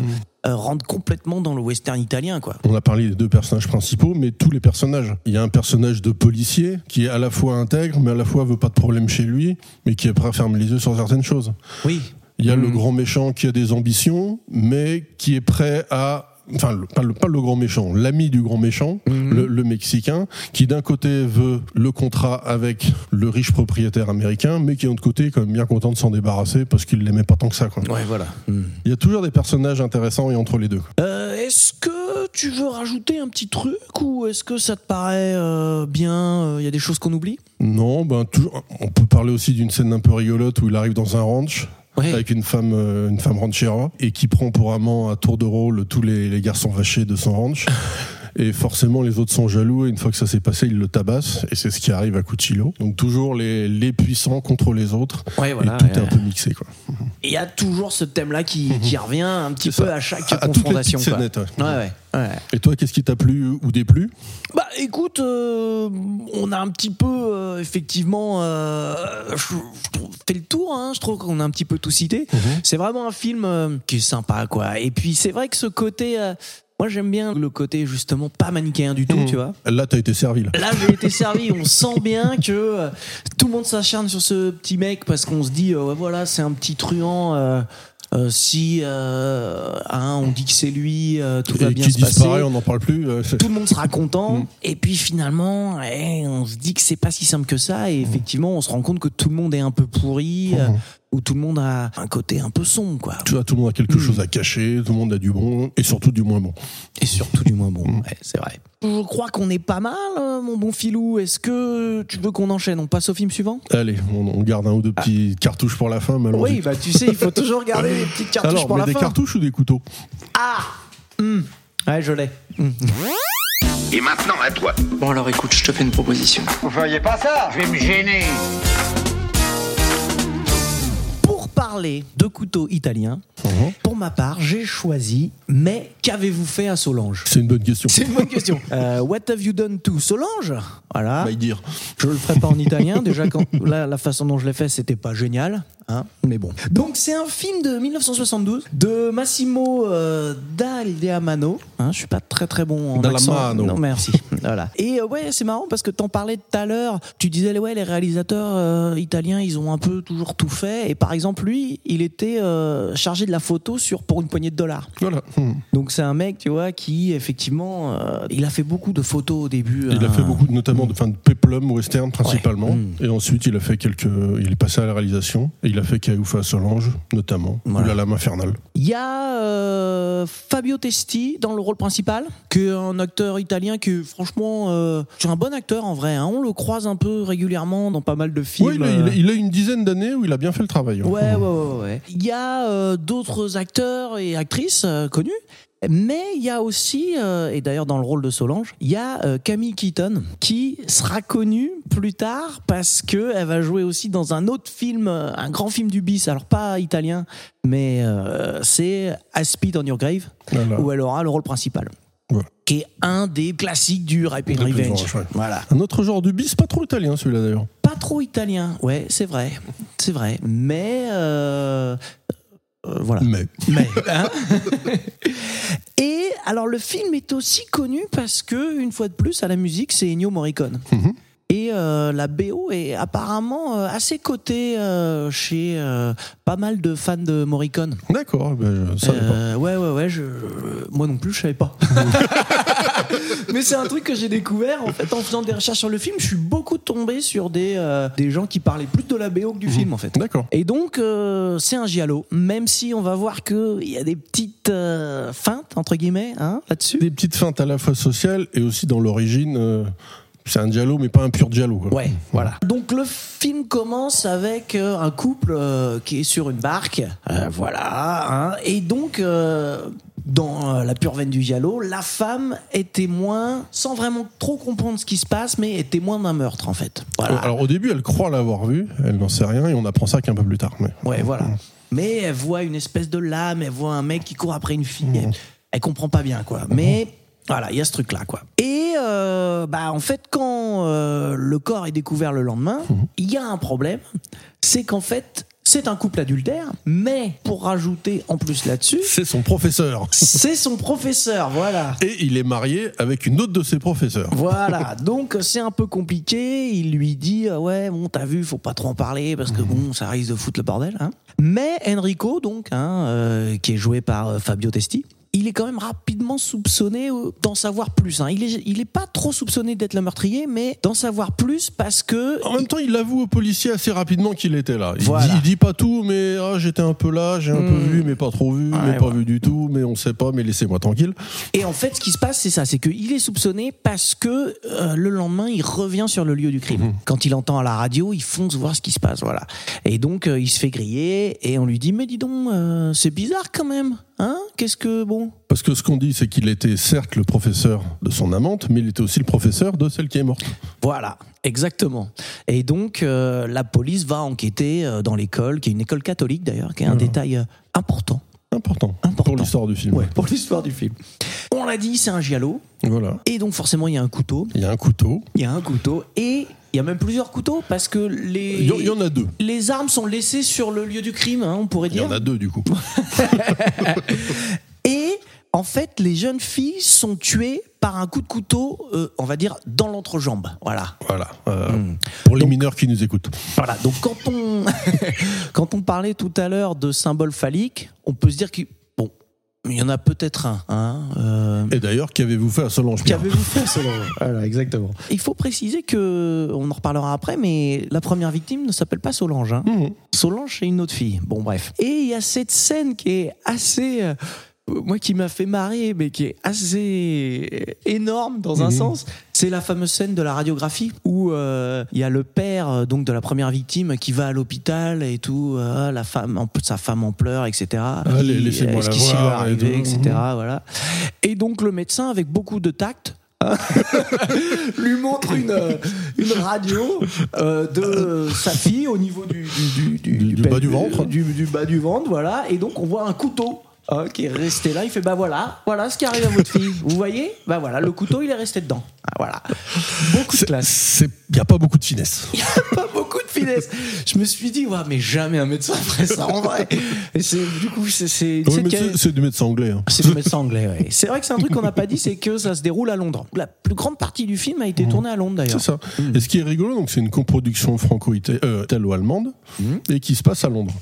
euh, rentre complètement dans le western italien, quoi. On a parlé des deux personnages principaux, mais tous les personnages. Il y a un personnage de policier qui est à la fois intègre, mais à la fois veut pas de problème chez lui, mais qui est prêt à fermer les yeux sur certaines choses. Oui. Il y a le Mhm. grand méchant qui a des ambitions, mais qui est prêt à Enfin, le- pas, le, pas le grand méchant, l'ami du grand méchant, Mhm. le, le Mexicain, qui d'un côté veut le contrat avec le riche propriétaire américain, mais qui d'un autre côté est quand même bien content de s'en débarrasser parce qu'il l'aimait pas tant que ça. Quoi. Ouais, voilà. Hmm. Il y a toujours des personnages intéressants et entre les deux. Euh, est-ce que tu veux rajouter un petit truc ou est-ce que ça te paraît euh, bien Il y a des choses qu'on oublie? Non, ben toujours, on peut parler aussi d'une scène un peu rigolote où il arrive dans un ranch Avec une femme, euh, une femme ranchera et qui prend pour amant à tour de rôle tous les, les garçons vachés de son ranch. Et forcément, les autres sont jaloux et une fois que ça s'est passé, ils le tabassent et c'est ce qui arrive à Cucillo. Donc toujours les, les puissants contre les autres Ouais, voilà. et tout ouais. est un peu mixé quoi. Il y a toujours ce thème-là qui, qui revient un petit peu ça. à chaque À- à confrontation. petites quoi. ouais. Ouais, ouais, ouais. Et toi, qu'est-ce qui t'a plu ou déplu? Bah écoute, euh, on a un petit peu euh, effectivement euh, je- je trouve- fait le tour. Hein, je trouve qu'on a un petit peu tout cité. C'est vraiment un film euh, qui est sympa, quoi. Et puis c'est vrai que ce côté, euh, moi j'aime bien le côté justement pas manichéen du tout, Mhm. tu vois. Là, t'as été servi. Là. Là, j'ai été servi. On sent bien que euh, tout le monde s'acharne sur ce petit mec parce qu'on se dit, euh, ouais, voilà, c'est un petit truand. euh, euh, si euh, hein, on dit que c'est lui, euh, tout va et bien qui se passer disparaît, on n'en parle plus. tout le monde sera content. Mm. Et puis finalement, eh, on se dit que c'est pas si simple que ça. Et effectivement, on se rend compte que tout le monde est un peu pourri. euh, où tout le monde a un côté un peu sombre, quoi. Tu vois, tout le monde a quelque chose à cacher, tout le monde a du bon et surtout du moins bon. Et surtout du moins bon, ouais, c'est vrai. Je crois qu'on est pas mal, euh, mon bon filou. Est-ce que tu veux qu'on enchaîne? On passe au film suivant? Allez, on, on garde un ou deux petits cartouches pour la fin, allons-y. Oui, bah tu sais, il faut toujours garder les petites cartouches Alors, pour mais la des fin. cartouches ou des couteaux? Ah Hmm. Ouais, je l'ai. Hmm. Et maintenant, à toi. Bon alors écoute, je te fais une proposition. Vous feriez pas ça? Je vais me gêner. Parler de couteaux italiens, Mhm. pour ma part, j'ai choisi Mais qu'avez-vous fait à Solange? C'est une bonne question. C'est une bonne question. Euh, what have you done to Solange? Voilà. Bah, dire. Je le ferai pas en italien. Déjà, quand, la façon dont je l'ai fait, c'était pas génial. Hein mais bon. Donc, c'est un film de 1972 de Massimo euh, Dallamano. Hein, je suis pas très très bon en accent. Dallamano. Non, merci. voilà. Et euh, ouais, c'est marrant parce que t'en parlais tout à l'heure. Tu disais, ouais, les réalisateurs euh, italiens, ils ont un peu toujours tout fait. Et par exemple, lui, il était euh, chargé de la photo sur pour une poignée de dollars. Voilà. Hmm. Donc c'est un mec, tu vois, qui effectivement, euh, il a fait beaucoup de photos au début. Il a hein. fait beaucoup, notamment de, enfin, de peplum western principalement. Ouais. Mm. Et ensuite, il a fait quelques. Il est passé à la réalisation. Et il a fait Caoufa Solange, notamment. Voilà. Ou La Lame Infernale. Il y a euh, Fabio Testi dans le rôle principal, qui est un acteur italien qui, franchement, euh, c'est un bon acteur en vrai. hein. On le croise un peu régulièrement dans pas mal de films. Ouais, il, a, il a- il a une dizaine d'années où il a bien fait le travail. hein. Ouais, ouais, ouais, ouais. Il y a euh, d'autres acteurs et actrices euh, connus. Mais il y a aussi, euh, et d'ailleurs dans le rôle de Solange, il y a euh, Camille Keaton qui sera connue plus tard parce que elle va jouer aussi dans un autre film, euh, un grand film du bis, alors pas italien, mais euh, c'est I Spit on Your Grave, Voilà. où elle aura le rôle principal, Voilà. qui est un des classiques du Rape and Revenge. Ouais. Voilà. Un autre genre de bis, pas trop italien celui-là d'ailleurs. Pas trop italien, ouais, c'est vrai, c'est vrai, mais euh, euh, voilà. Mais. Mais, hein Et alors le film est aussi connu parce que une fois de plus à la musique c'est Ennio Morricone. Mhm. Et euh, la BO est apparemment assez cotée euh, chez euh, pas mal de fans de Morricone. D'accord, ben, je savais pas. Ouais ouais ouais, je, moi non plus je savais pas. Mais c'est un truc que j'ai découvert en fait en faisant des recherches sur le film. Je suis beaucoup tombé sur des euh, des gens qui parlaient plus de la BO que du film en fait. D'accord. Et donc, euh, c'est un giallo, même si on va voir qu'il y a des petites euh, feintes, entre guillemets, hein, là-dessus. Des petites feintes à la fois sociales et aussi dans l'origine. c'est un diallo, mais pas un pur diallo. quoi. Ouais, voilà. Donc le film commence avec euh, un couple euh, qui est sur une barque, euh, voilà, hein, et donc dans euh, la pure veine du giallo, la femme est témoin, sans vraiment trop comprendre ce qui se passe, mais est témoin d'un meurtre en fait. Voilà. Alors au début, elle croit l'avoir vu, elle n'en sait rien et on apprend ça qu'un peu plus tard. Mais... Ouais, voilà. Mais elle voit une espèce de lame, elle voit un mec qui court après une fille. Elle, elle comprend pas bien, quoi. Mais voilà, il y a ce truc-là, quoi. Et euh, bah, en fait, quand euh, le corps est découvert le lendemain, il y a un problème. C'est qu'en fait, c'est un couple adultère, mais pour rajouter en plus là-dessus, C'est son professeur. c'est son professeur, voilà. Et il est marié avec une autre de ses professeurs. Voilà, donc c'est un peu compliqué. Il lui dit ah ouais bon t'as vu faut pas trop en parler parce que bon ça risque de foutre le bordel. Hein. Mais Enrico donc hein, euh, qui est joué par euh, Fabio Testi. Il est quand même rapidement soupçonné euh, d'en savoir plus. Hein. Il est il est pas trop soupçonné d'être le meurtrier, mais d'en savoir plus parce que En même temps, il avoue au policier assez rapidement qu'il était là. Il, Voilà. dit, il dit pas tout, mais ah, j'étais un peu là, j'ai un peu Hmm. vu, mais pas trop vu, Ouais, mais pas vu du tout, mais on sait pas, mais laissez-moi tranquille. Et en fait, ce qui se passe, c'est ça, c'est qu'il est soupçonné parce que euh, le lendemain, il revient sur le lieu du crime. Quand il entend à la radio, il fonce voir ce qui se passe, voilà. Et donc, euh, il se fait griller et on lui dit, mais dis donc, euh, c'est bizarre quand même, hein Qu'est-ce que bon? Parce que ce qu'on dit, c'est qu'il était certes le professeur de son amante, mais il était aussi le professeur de celle qui est morte. Voilà, exactement. Et donc, euh, la police va enquêter euh, dans l'école, qui est une école catholique d'ailleurs, qui est un Voilà. détail euh, important. Important, Important. pour l'histoire du film. Ouais, pour l'histoire du film. On l'a dit, c'est un giallo. Voilà. Et donc, forcément, il y a un couteau. Il y a un couteau. Il y a un couteau. Et il y a même plusieurs couteaux parce que les. Il y, en- a deux. Les armes sont laissées sur le lieu du crime, hein, on pourrait Il y dire. en a deux du coup. Et en fait, les jeunes filles sont tuées par un coup de couteau, euh, on va dire, dans l'entrejambe. Voilà. Voilà. Euh, Hmm. Pour les mineurs qui nous écoutent. Voilà. Donc quand on quand on parlait tout à l'heure de symboles phalliques, on peut se dire que il y en a peut-être un. Hein, euh, Et d'ailleurs, qu'avez-vous fait à Solange Qu'avez-vous fait selon Voilà, exactement. Il faut préciser que, on en reparlera après, mais la première victime ne s'appelle pas Solange. Hein. Mhm. Solange, c'est une autre fille. Bon, bref. Et il y a cette scène qui est assez. Moi qui m'a fait marrer, mais qui est assez énorme dans un Mhm. sens, c'est la fameuse scène de la radiographie où euh, il y a le père euh, donc de la première victime qui va à l'hôpital et tout, euh, la femme, en, sa femme en pleurs, etc. Il- laissez-moi est-ce qu'il va et arriver, etc. Voilà. Et donc le médecin, avec beaucoup de tact, hein, lui montre une, une radio euh, de sa fille au niveau du, du, du, Du- du bas du ventre. Du bas du ventre, voilà. Et donc on voit un couteau. Est resté là, il fait bah voilà, voilà ce qui arrive à votre fille. Vous voyez Bah voilà, le couteau il est resté dedans. Ah, voilà. Beaucoup de classe. Il n'y a pas beaucoup de finesse. Pas beaucoup de finesse. Je me suis dit, ouais, mais jamais un médecin ferait ça en vrai. Et c'est, du coup, c'est, c'est, a- du médecin anglais. hein. c'est du médecin anglais, ouais. C'est vrai que c'est un truc qu'on n'a pas dit, c'est que ça se déroule à Londres. La plus grande partie du film a été tournée à Londres d'ailleurs. C'est ça. Et ce qui est rigolo, donc c'est une coproduction franco-italo-allemande Mhm. et qui se passe à Londres.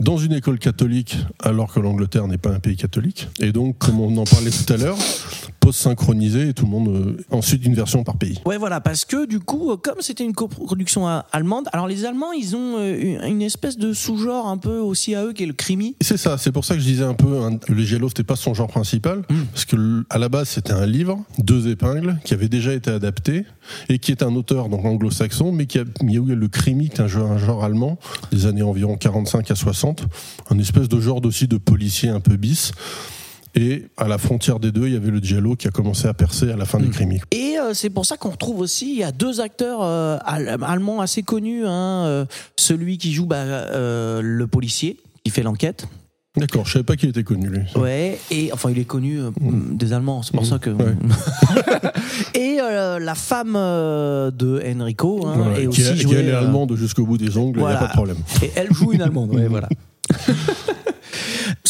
Dans une école catholique, alors que l'Angleterre n'est pas un pays catholique. Et donc, comme on en parlait tout à l'heure, post-synchronisé et tout le monde. euh, ensuite, une version par pays. Ouais, voilà, parce que du coup, euh, comme c'était une coproduction euh, allemande, alors les Allemands, ils ont euh, une- espèce de sous-genre un peu aussi à eux qui est le crimi. C'est ça, c'est pour ça que je disais un peu hein, le giallo c'était pas son genre principal, parce que à la base c'était un livre, deux épingles, qui avait déjà été adapté et qui est un auteur donc anglo-saxon, mais qui a mis où il y a le crimi, qui est un genre, un genre allemand des années environ 45 à 60, un espèce de genre aussi de policier un peu bis. Et à la frontière des deux, il y avait le giallo qui a commencé à percer à la fin du crimi. Et euh, c'est pour ça qu'on retrouve aussi, il y a deux acteurs euh, al- allemands assez connus. Hein, euh, celui qui joue bah, euh, le policier, qui fait l'enquête. D'accord, je savais pas qu'il était connu lui. Ouais, et enfin il est connu euh, des Allemands, c'est pour Mmh. ça que. Ouais. et euh, la femme euh, de Enrico, hein, est qui, aussi qui elle est euh, allemande jusqu'au bout des ongles, il voilà. n'y a pas de problème. Et elle joue une Allemande, ouais, voilà.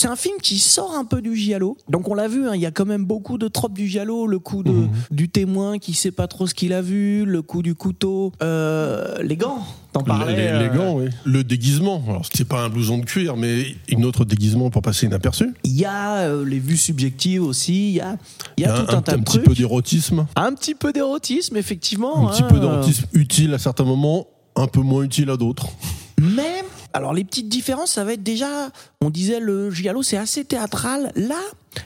C'est un film qui sort un peu du giallo. Donc on l'a vu, hein, il y a quand même beaucoup de tropes du giallo. Le coup de, Mhm. du témoin qui sait pas trop ce qu'il a vu, le coup du couteau, euh, les gants. T'en parlais. les, les euh, gants, oui. Le déguisement. Alors, c'est pas un blouson de cuir, mais une autre déguisement pour passer inaperçu. Il y a euh, les vues subjectives aussi. Il y a, il y a tout un, tas de petit trucs. peu d'érotisme. Un petit peu d'érotisme, effectivement. Un petit hein. peu d'érotisme utile à certains moments, un peu moins utile à d'autres. Mais, alors les petites différences, ça va être déjà, on disait le giallo c'est assez théâtral. Là,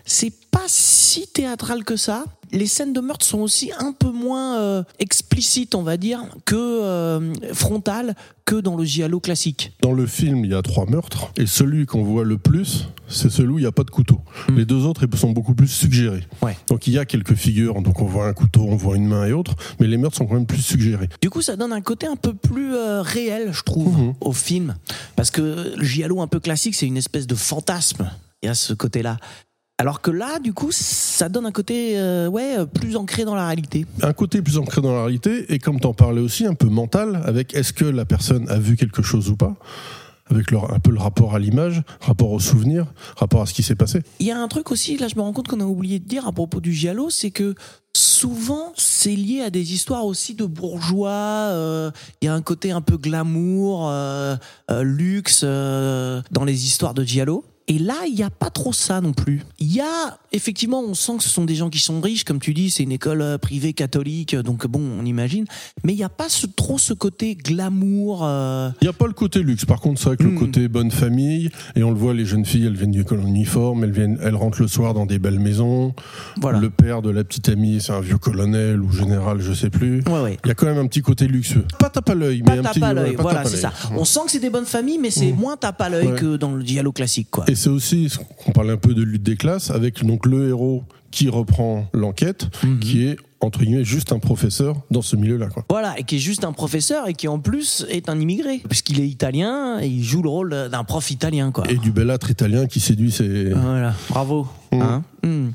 c'est pas si théâtral que ça. Les scènes de meurtre sont aussi un peu moins euh, explicites, on va dire, que euh, frontales que dans le giallo classique. Dans le film, il y a trois meurtres, et celui qu'on voit le plus, c'est celui où il n'y a pas de couteau. Les deux autres ils sont beaucoup plus suggérés. Hmm. Ouais. Donc il y a quelques figures, donc on voit un couteau, on voit une main et autres, mais les meurtres sont quand même plus suggérés. Du coup, ça donne un côté un peu plus euh, réel, je trouve, Mhm. au film. Parce que le giallo un peu classique, c'est une espèce de fantasme. Il y a ce côté-là. Alors que là, du coup, ça donne un côté euh, ouais, plus ancré dans la réalité. Un côté plus ancré dans la réalité, et comme t'en parlais aussi, un peu mental, avec est-ce que la personne a vu quelque chose ou pas? Avec leur, un peu le rapport à l'image, rapport au souvenir, rapport à ce qui s'est passé. Il y a un truc aussi, là je me rends compte qu'on a oublié de dire à propos du giallo, c'est que souvent c'est lié à des histoires aussi de bourgeois, euh, il y a un côté un peu glamour, euh, euh, luxe dans les histoires de giallo. Et là, il n'y a pas trop ça non plus. Il y a, effectivement, on sent que ce sont des gens qui sont riches, comme tu dis, c'est une école euh, privée catholique, donc bon, on imagine. Mais il n'y a pas ce, trop ce côté glamour. euh, Il n'y a pas le côté luxe, par contre, c'est vrai que le côté bonne famille, et on le voit, les jeunes filles, elles viennent du école en uniforme, elles, viennent, elles rentrent le soir dans des belles maisons. Voilà. Le père de la petite amie, c'est un vieux colonel ou général, je sais plus. Ouais, ouais. Il y a quand même un petit côté luxueux. Pas tape à l'œil, mais un petit pas voilà, c'est ça. On sent que c'est des bonnes familles, mais c'est Mm. moins tape à l'œil Ouais. que dans le giallo classique, quoi. Et c'est aussi, on parlait un peu de lutte des classes, avec donc le héros qui reprend l'enquête, Mhm. qui est, entre guillemets, juste un professeur dans ce milieu-là. Quoi. Voilà, et qui est juste un professeur et qui en plus est un immigré, puisqu'il est italien et il joue le rôle d'un prof italien, quoi. Et du belâtre italien qui séduit ses... Voilà, bravo. Mm. Hein Mm.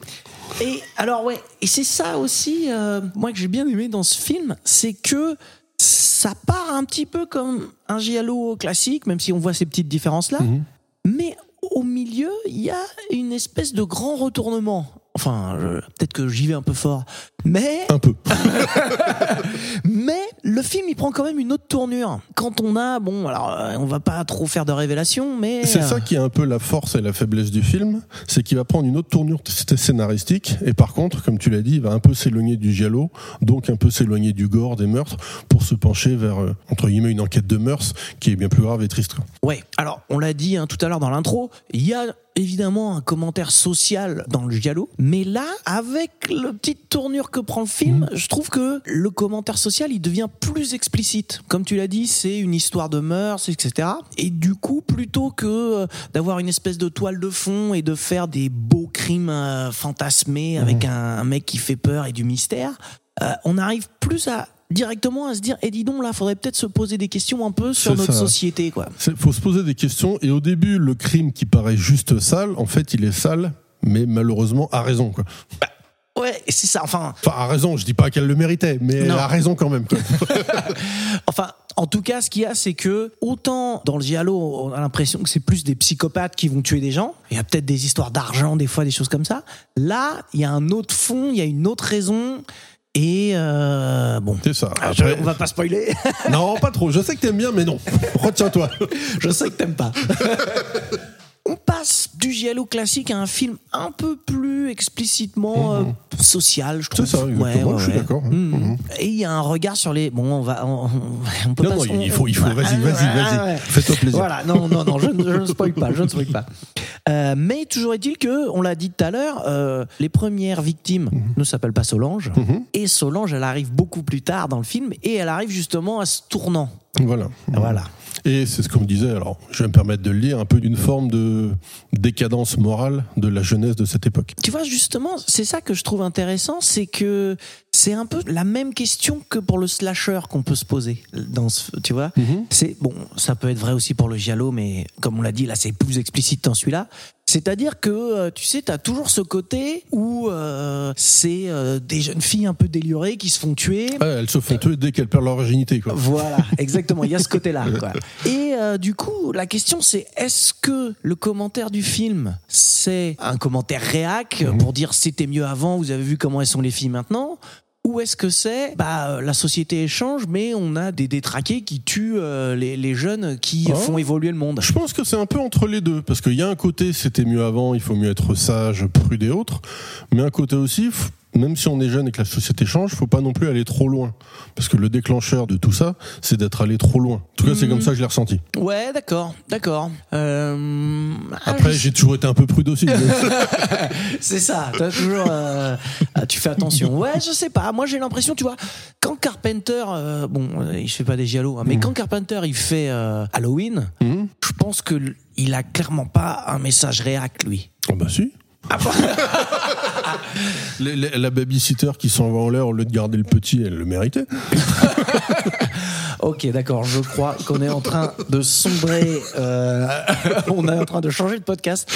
Et alors ouais, et c'est ça aussi, euh, moi que j'ai bien aimé dans ce film, c'est que ça part un petit peu comme un giallo classique, même si on voit ces petites différences là, Mhm. mais au milieu il y a une espèce de grand retournement. Enfin, peut-être que j'y vais un peu fort, Mais, Un peu. mais le film, il prend quand même une autre tournure. Quand on a, bon, alors, euh, on va pas trop faire de révélations, mais. C'est euh, ça qui est un peu la force et la faiblesse du film, c'est qu'il va prendre une autre tournure scénaristique, et par contre, comme tu l'as dit, il va un peu s'éloigner du giallo, donc un peu s'éloigner du gore, des meurtres, pour se pencher vers, euh, entre guillemets, une enquête de mœurs qui est bien plus grave et triste. Ouais, alors on l'a dit hein, tout à l'heure dans l'intro, il y a évidemment un commentaire social dans le giallo, mais là, avec la petite tournure que prend le film, je trouve que le commentaire social, il devient plus explicite. Comme tu l'as dit, c'est une histoire de mœurs, etc. Et du coup, plutôt que euh, d'avoir une espèce de toile de fond et de faire des beaux crimes euh, fantasmés avec un, un mec qui fait peur et du mystère, euh, on arrive plus à directement à se dire, eh dis donc là, faudrait peut-être se poser des questions un peu sur notre ça. société, quoi. Il faut se poser des questions, et au début, le crime qui paraît juste sale, en fait, il est sale, mais malheureusement, a raison. Quoi. Ouais, c'est ça. Enfin, Enfin, a raison, je dis pas qu'elle le méritait, mais Non. elle a raison quand même. enfin, en tout cas, ce qu'il y a, c'est que autant dans le giallo, on a l'impression que c'est plus des psychopathes qui vont tuer des gens. Il y a peut-être des histoires d'argent, des fois, des choses comme ça. Là, il y a un autre fond, il y a une autre raison. Et euh, bon, C'est ça. Après- on va pas spoiler. Non, pas trop. Je sais que t'aimes bien, mais non. Retiens-toi. Je sais que t'aimes pas. Passe du giallo classique à un film un peu plus explicitement euh, social, je trouve. Mhm. C'est ça, je suis d'accord. Mhm. Mhm. Et il y a un regard sur les. Bon, on va. On, on peut Non, pas. non, on- il faut, il faut. Vas-y, Ah, vas-y, ah, vas-y. ouais. Fais-toi plaisir. Voilà, non, non, non, je, ne- je ne spoil pas, je ne spoil pas. Euh, mais toujours est-il que, on l'a dit tout à l'heure, euh, les premières victimes Mhm. ne s'appellent pas Solange. Et Solange, elle arrive beaucoup plus tard dans le film et elle arrive justement à ce tournant. Voilà. Voilà. Et c'est ce qu'on me disait, alors je vais me permettre de le lire, un peu d'une forme de décadence morale de la jeunesse de cette époque. Tu vois, justement, c'est ça que je trouve intéressant, c'est que c'est un peu la même question que pour le slasher qu'on peut se poser. Dans ce, tu vois, c'est bon, ça peut être vrai aussi pour le giallo, mais comme on l'a dit, là, c'est plus explicite dans celui-là. C'est-à-dire que, euh, tu sais, t'as toujours ce côté où euh, c'est euh, des jeunes filles un peu délurées qui se font tuer. Ouais, elles se font tuer dès qu'elles perdent leur virginité. Quoi. Voilà, exactement. Il y a ce côté-là. quoi. Et euh, du coup, la question c'est est-ce que le commentaire du film c'est un commentaire réac pour dire c'était mieux avant, vous avez vu comment elles sont les filles maintenant ou est-ce que c'est? Bah euh, la société échange mais on a des détraqués qui tuent euh, les, les jeunes qui Oh. font évoluer le monde Je pense que c'est un peu entre les deux, parce qu'il y a un côté c'était mieux avant, il faut mieux être sage, prude et autres, mais un côté aussi, même si on est jeune et que la société change, faut pas non plus aller trop loin, parce que le déclencheur de tout ça, c'est d'être allé trop loin. En tout cas, c'est comme ça que je l'ai ressenti. Ouais, d'accord, d'accord. Euh, ah, Après, je- j'ai toujours été un peu prude aussi. C'est ça, t'as toujours. euh, ah, tu fais attention. Ouais, je sais pas. Moi, j'ai l'impression, tu vois, quand Carpenter, euh, bon, il fait pas des giallos, hein, mais quand Carpenter il fait Halloween, Mhm. je pense que il a clairement pas un message réac lui. Ah bah si. Les- les- la babysitter qui s'en va en l'air au lieu de garder le petit, elle le méritait. Ok, d'accord. Je crois qu'on est en train de sombrer. euh, on est en train de changer de podcast.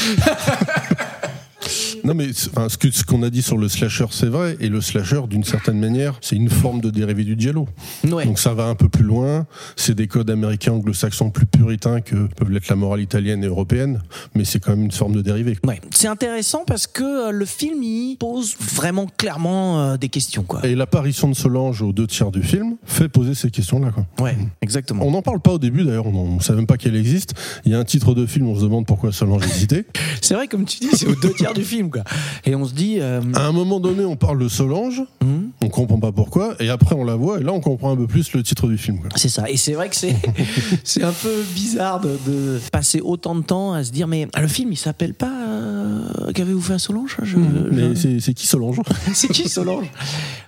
Non mais enfin, ce qu'on a dit sur le slasher, c'est vrai, et le slasher, d'une certaine manière, c'est une forme de dérivé du giallo. Ouais. Donc ça va un peu plus loin. C'est des codes américains, anglo-saxons plus puritains que peuvent l'être la morale italienne et européenne, mais c'est quand même une forme de dérivé. Ouais. C'est intéressant parce que euh, le film il pose vraiment clairement euh, des questions, quoi. Et l'apparition de Solange aux deux tiers du film fait poser ces questions-là. Ouais, exactement. On n'en parle pas au début d'ailleurs, on ne sait même pas qu'elle existe. Il y a un titre de film, on se demande pourquoi Solange existait. C'est vrai, comme tu dis, c'est aux deux tiers du film, quoi. Et on se dit. euh, À un moment donné, on parle de Solange, hmm, on comprend pas pourquoi, et après on la voit, et là on comprend un peu plus le titre du film. C'est ça. Et c'est vrai que c'est c'est un peu bizarre de, de passer autant de temps à se dire mais ah, le film il s'appelle pas euh, qu'avez-vous fait à Solange? Je- Hmm. Mais je- c'est c'est qui Solange? C'est qui Solange?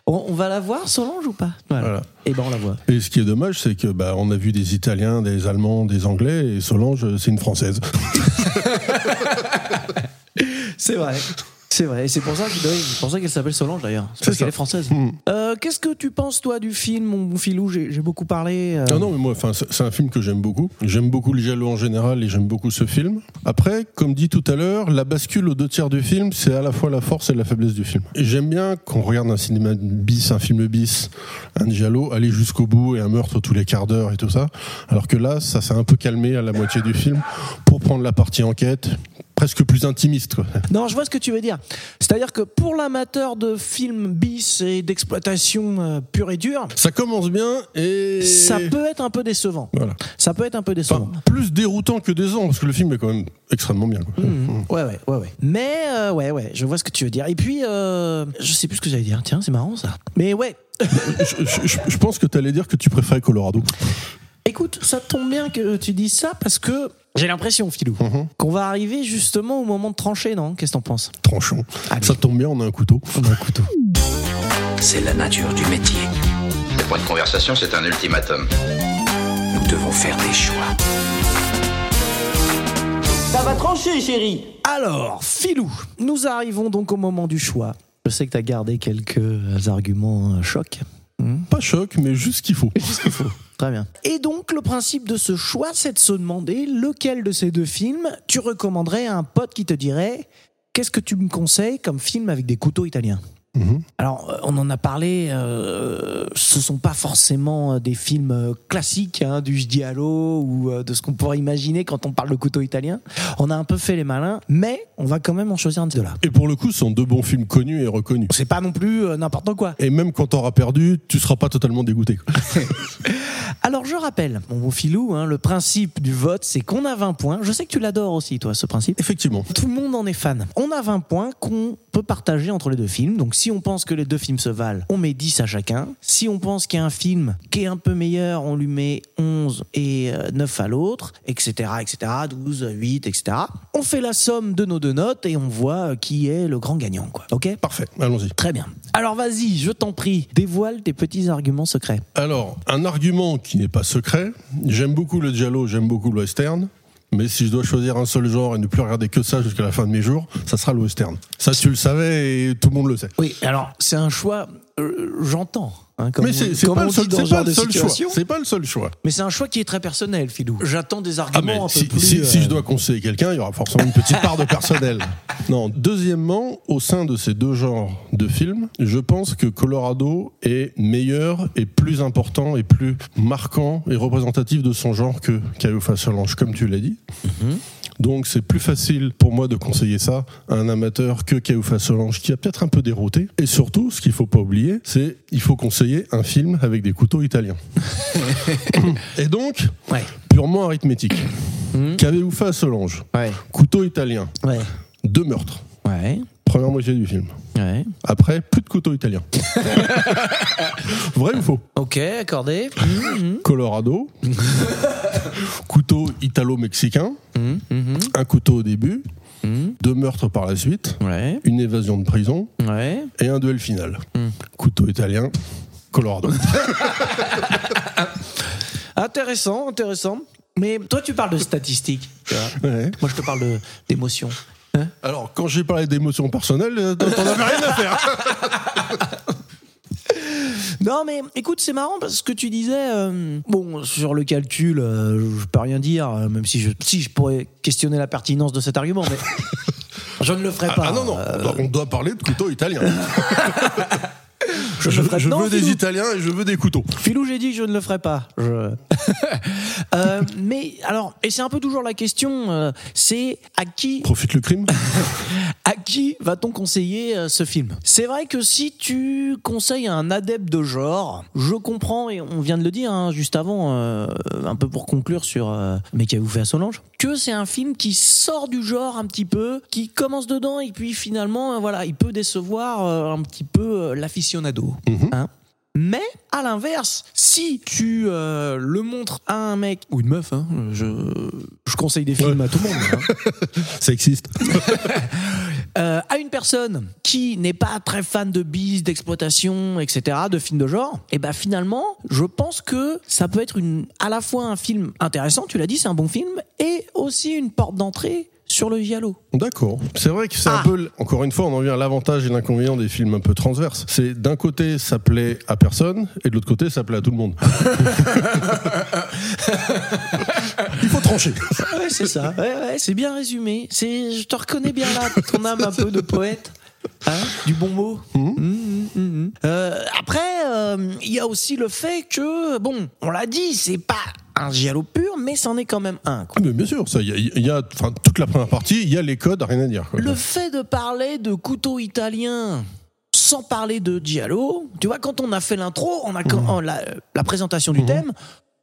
On, on va la voir Solange ou pas? Voilà. Et ben on la voit. Et ce qui est dommage, c'est que bah, on a vu des Italiens, des Allemands, des Anglais, et Solange, c'est une Française. C'est vrai. C'est vrai, et c'est pour ça qu'elle s'appelle Solange d'ailleurs. C'est parce qu'elle est française. Hmm. Euh, Qu'est-ce que tu penses toi du film, mon filou? J'ai beaucoup parlé. euh, Non, non, mais moi, c'est un film que j'aime beaucoup. J'aime beaucoup le giallo en général et j'aime beaucoup ce film. Après, comme dit tout à l'heure, la bascule aux deux tiers du film, c'est à la fois la force et la faiblesse du film. J'aime bien qu'on regarde un cinéma bis, un film bis, un giallo, aller jusqu'au bout et un meurtre tous les quarts d'heure et tout ça. Alors que là, ça s'est un peu calmé à la moitié du film pour prendre la partie enquête, presque plus intimiste. Quoi. Non, je vois ce que tu veux dire. C'est-à-dire que pour l'amateur de films bis et d'exploitation euh, pure et dure, Ça commence bien et ça peut être un peu décevant. voilà. Ça peut être un peu Enfin, décevant. plus déroutant que décevant parce que le film est quand même extrêmement bien. Quoi. Mhm. Ouais, ouais, ouais, ouais. Mais euh, ouais, ouais, je vois ce que tu veux dire. Et puis, euh, je sais plus ce que j'allais dire. Tiens, c'est marrant ça. Mais ouais, je, je- je- je pense que tu allais dire que tu préférais Colorado. écoute, ça tombe bien que tu dises ça parce que j'ai l'impression, Philou, Mhm. qu'on va arriver justement au moment de trancher, non? Qu'est-ce que t'en penses? Tranchons. Allez. Ça tombe bien, on a un couteau. On a un couteau. C'est la nature du métier. C'est pas une conversation, c'est un ultimatum. Nous devons faire des choix. Ça va trancher, chérie. Alors, Philou, nous arrivons donc au moment du choix. Je sais que tu as gardé quelques arguments euh, chocs. Pas choc, mais juste ce qu'il faut. Très bien. Et donc, le principe de ce choix, c'est de se demander lequel de ces deux films tu recommanderais à un pote qui te dirait Qu'est-ce que tu me conseilles comme film avec des couteaux italiens? Mhm. Alors, euh, on en a parlé, euh, ce sont pas forcément euh, des films euh, classiques hein, du giallo ou euh, de ce qu'on pourrait imaginer quand on parle de couteau italien. On a un peu fait les malins, mais on va quand même en choisir un de ceux-là. Et pour le coup, ce sont deux bons films connus et reconnus. C'est pas non plus euh, n'importe quoi. Et même quand t'auras perdu, tu seras pas totalement dégoûté. Alors je rappelle, mon beau filou, hein, le principe du vote, c'est qu'on a 20 points. Je sais que tu l'adores aussi, toi, ce principe. Effectivement. Tout le monde en est fan. On a 20 points qu'on peut partager entre les deux films. Donc si on pense que les deux films se valent, on met 10 à chacun. Si on pense qu'il y a un film qui est un peu meilleur, on lui met 11 et euh, 9 à l'autre, etc., etc., 12, 8, etc. On fait la somme de nos deux notes et on voit euh, qui est le grand gagnant, quoi. Ok? Parfait, allons-y. Très bien. Alors vas-y, je t'en prie, dévoile tes petits arguments secrets. Alors, un argument qui n'est pas secret, j'aime beaucoup le giallo, j'aime beaucoup le western, mais si je dois choisir un seul genre et ne plus regarder que ça jusqu'à la fin de mes jours, ça sera le western. Ça, tu le savais et tout le monde le sait. Oui, alors c'est un choix, euh, j'entends. Hein, comme mais c'est pas, le seul, pas le seul choix. situation. C'est pas le seul choix. Mais c'est un choix qui est très personnel, Philou. J'attends des Ah, arguments un si, peu plus. si- si euh, je dois conseiller quelqu'un, il y aura forcément une petite part de personnel. Non. Deuxièmement, au sein de ces deux genres de films, je pense que Colorado est meilleur et plus important et plus marquant et représentatif de son genre que Caillou Solange, comme tu l'as dit. Donc c'est plus facile pour moi de conseiller ça à un amateur que Caillou Solange qui a peut-être un peu dérouté. Et surtout, ce qu'il faut pas oublier, c'est il faut conseiller un film avec des couteaux italiens. et donc, Ouais. purement arithmétique. Qu'avez-vous fait à Solange Ouais. Couteau italien, Ouais. deux meurtres. Première moitié du film. Ouais. Après, plus de couteau italien. Vrai ou faux? Ok, accordé. Mhm, Colorado. couteau italo-mexicain. mhm, mhm, Un couteau au début. mhm. Deux meurtres par la suite. Ouais. Une évasion de prison. Ouais. Et un duel final. Hmm. Couteau italien. Colorado. Intéressant, intéressant. Mais toi, tu parles de statistiques. tu vois. Ouais. Moi, je te parle de- d'émotions. Alors, quand j'ai parlé d'émotions personnelles, euh, t'en avais rien à faire. Non, mais écoute, c'est marrant parce que tu disais, euh, bon, sur le calcul, euh, je peux rien dire, euh, même si je, si je pourrais questionner la pertinence de cet argument, mais je ne le ferai Ah, pas. ah non, non, on doit, on doit parler de couteau italien. je, non, veux des. Italiens et je veux des couteaux. Philou, j'ai dit je ne le ferai pas. Je- Euh, mais alors, et c'est un peu toujours la question, euh, c'est à qui Profite le crime. à qui va-t-on conseiller euh, ce film? C'est vrai que si tu conseilles à un adepte de genre, je comprends, et on vient de le dire hein, juste avant, un peu pour conclure sur Mais qu'avez-vous fait à Solange Que c'est un film qui sort du genre un petit peu, qui commence dedans, et puis finalement, voilà, il peut décevoir un petit peu l'aficionado. Hein mais à l'inverse, si tu euh, le montres à un mec ou une meuf, hein, je, je conseille des films Ouais. à tout le monde. hein. Sexiste. Euh, à une personne qui n'est pas très fan de bis, d'exploitation, etc., de films de genre, et ben finalement, je pense que ça peut être une, à la fois un film intéressant, tu l'as dit, c'est un bon film, et aussi une porte d'entrée sur le giallo. D'accord. C'est vrai que c'est Ah. un peu, l- encore une fois, on en vient à l'avantage et l'inconvénient des films un peu transverses. C'est d'un côté, ça plaît à personne, et de l'autre côté, ça plaît à tout le monde. Il faut trancher. Ouais, c'est ça. Ouais, ouais, c'est bien résumé. C'est, je te reconnais bien là, ton âme un peu de poète. Hein, du bon mot. Mhm, mhm, Euh, après, euh, il y a aussi le fait que, bon, on l'a dit, c'est pas un giallo pur, mais c'en est quand même un. quoi. Ah, mais bien sûr, ça, il y a, y a- toute la première partie, il y a les codes, rien à dire. quoi. Le fait de parler de couteau italien sans parler de giallo, tu vois, quand on a fait l'intro, on a quand- en la, la présentation du thème,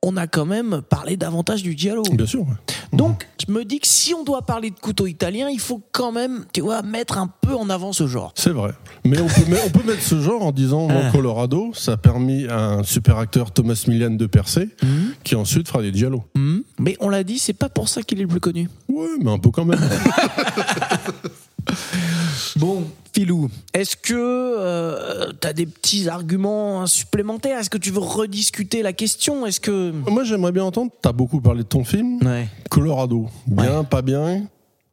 on a quand même parlé davantage du giallo. Bien sûr. Donc, je me dis que si on doit parler de couteau italien, il faut quand même, tu vois, mettre un peu en avant ce genre. C'est vrai. Mais on peut, mais on peut mettre ce genre en disant, Ah. Colorado, ça a permis à un super acteur, Thomas Millian, de percer, Mhm. qui ensuite fera des giallo. Hmm. Mais on l'a dit, c'est pas pour ça qu'il est le plus connu. Ouais, mais un peu quand même. Bon, Filou, est-ce que euh, t'as des petits arguments supplémentaires? Est-ce que tu veux rediscuter la question? Est-ce que Moi, j'aimerais bien entendre, t'as beaucoup parlé de ton film, Ouais. Colorado. Bien, pas bien?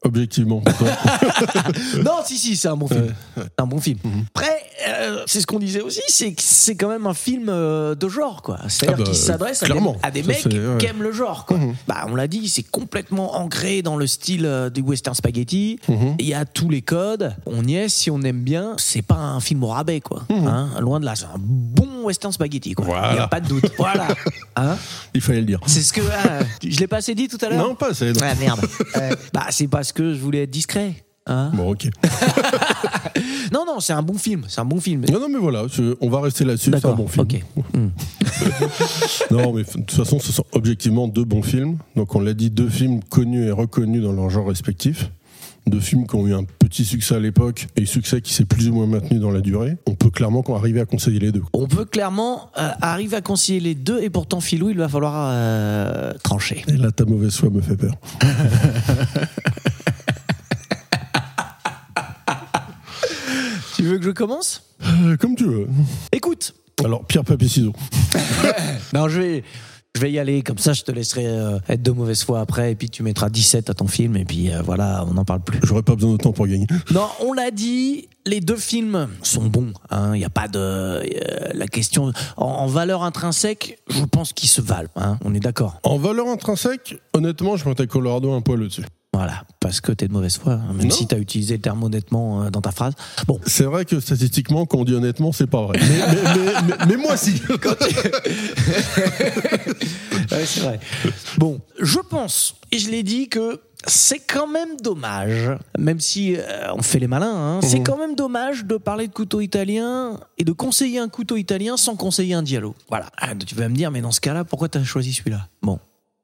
Objectivement. Non, si, si, c'est un bon film. Ouais, C'est un bon film. Après, euh, c'est ce qu'on disait aussi, c'est que c'est quand même un film euh, de genre, quoi. C'est-à-dire Ah bah, qu'il s'adresse à des, clairement. à des Ça, mecs ouais. qui aiment le genre, quoi. Bah, on l'a dit, c'est complètement ancré dans le style euh, du western spaghetti. Mhm. Il y a tous les codes. On y est si on aime bien. C'est pas un film au rabais, quoi. Hein, loin de là, c'est un bon western spaghetti, quoi. Il Voilà. y a pas de doute. voilà. Hein Il fallait le dire. c'est ce que ah, je l'ai pas assez dit tout à l'heure. Non, pas assez. non. Ah merde. Bah c'est parce que je voulais être discret. Hein Bon, ok. non non, c'est un bon film, c'est un bon film. Non, non, mais voilà, je- on va rester là-dessus. C'est un bon film. ok. Hmm. Non, mais de toute façon, ce sont objectivement deux bons films. Donc, on l'a dit, deux films connus et reconnus dans leur genre respectif. Deux films qui ont eu un petit succès à l'époque et succès qui s'est plus ou moins maintenu dans la durée. On peut clairement arriver à conseiller les deux. On peut clairement euh, arriver à concilier les deux et pourtant Philou, il va falloir euh, trancher. Et là, ta mauvaise foi me fait peur. veux que je commence Euh, comme tu veux. Écoute. Alors, pierre, papier, ciseaux. Non, je vais je vais y aller comme ça, je te laisserai euh, être de mauvaise foi après et puis tu mettras 17 à ton film et puis euh, voilà, on n'en parle plus. J'aurais pas besoin de temps pour gagner. Non, on l'a dit, les deux films sont bons. Il n'y a pas de euh, la question en, en valeur intrinsèque. Je pense qu'ils se valent. hein, on est d'accord. En valeur intrinsèque, honnêtement, je mettrais Colorado un poil au-dessus. Voilà, parce que t'es de mauvaise foi, hein, même Non. si t'as utilisé le terme honnêtement euh, dans ta phrase. Bon, C'est vrai que statistiquement, quand on dit honnêtement, c'est pas vrai. Mais, mais- mais- mais- mais moi, si. Ouais, c'est vrai. Bon, je pense, et je l'ai dit, que c'est quand même dommage, même si euh, on fait les malins, hein, c'est Mhm. quand même dommage de parler de couteau italien et de conseiller un couteau italien sans conseiller un dialogue. Voilà. Ah, tu vas me dire, mais dans ce cas-là, pourquoi t'as choisi celui-là? Bon,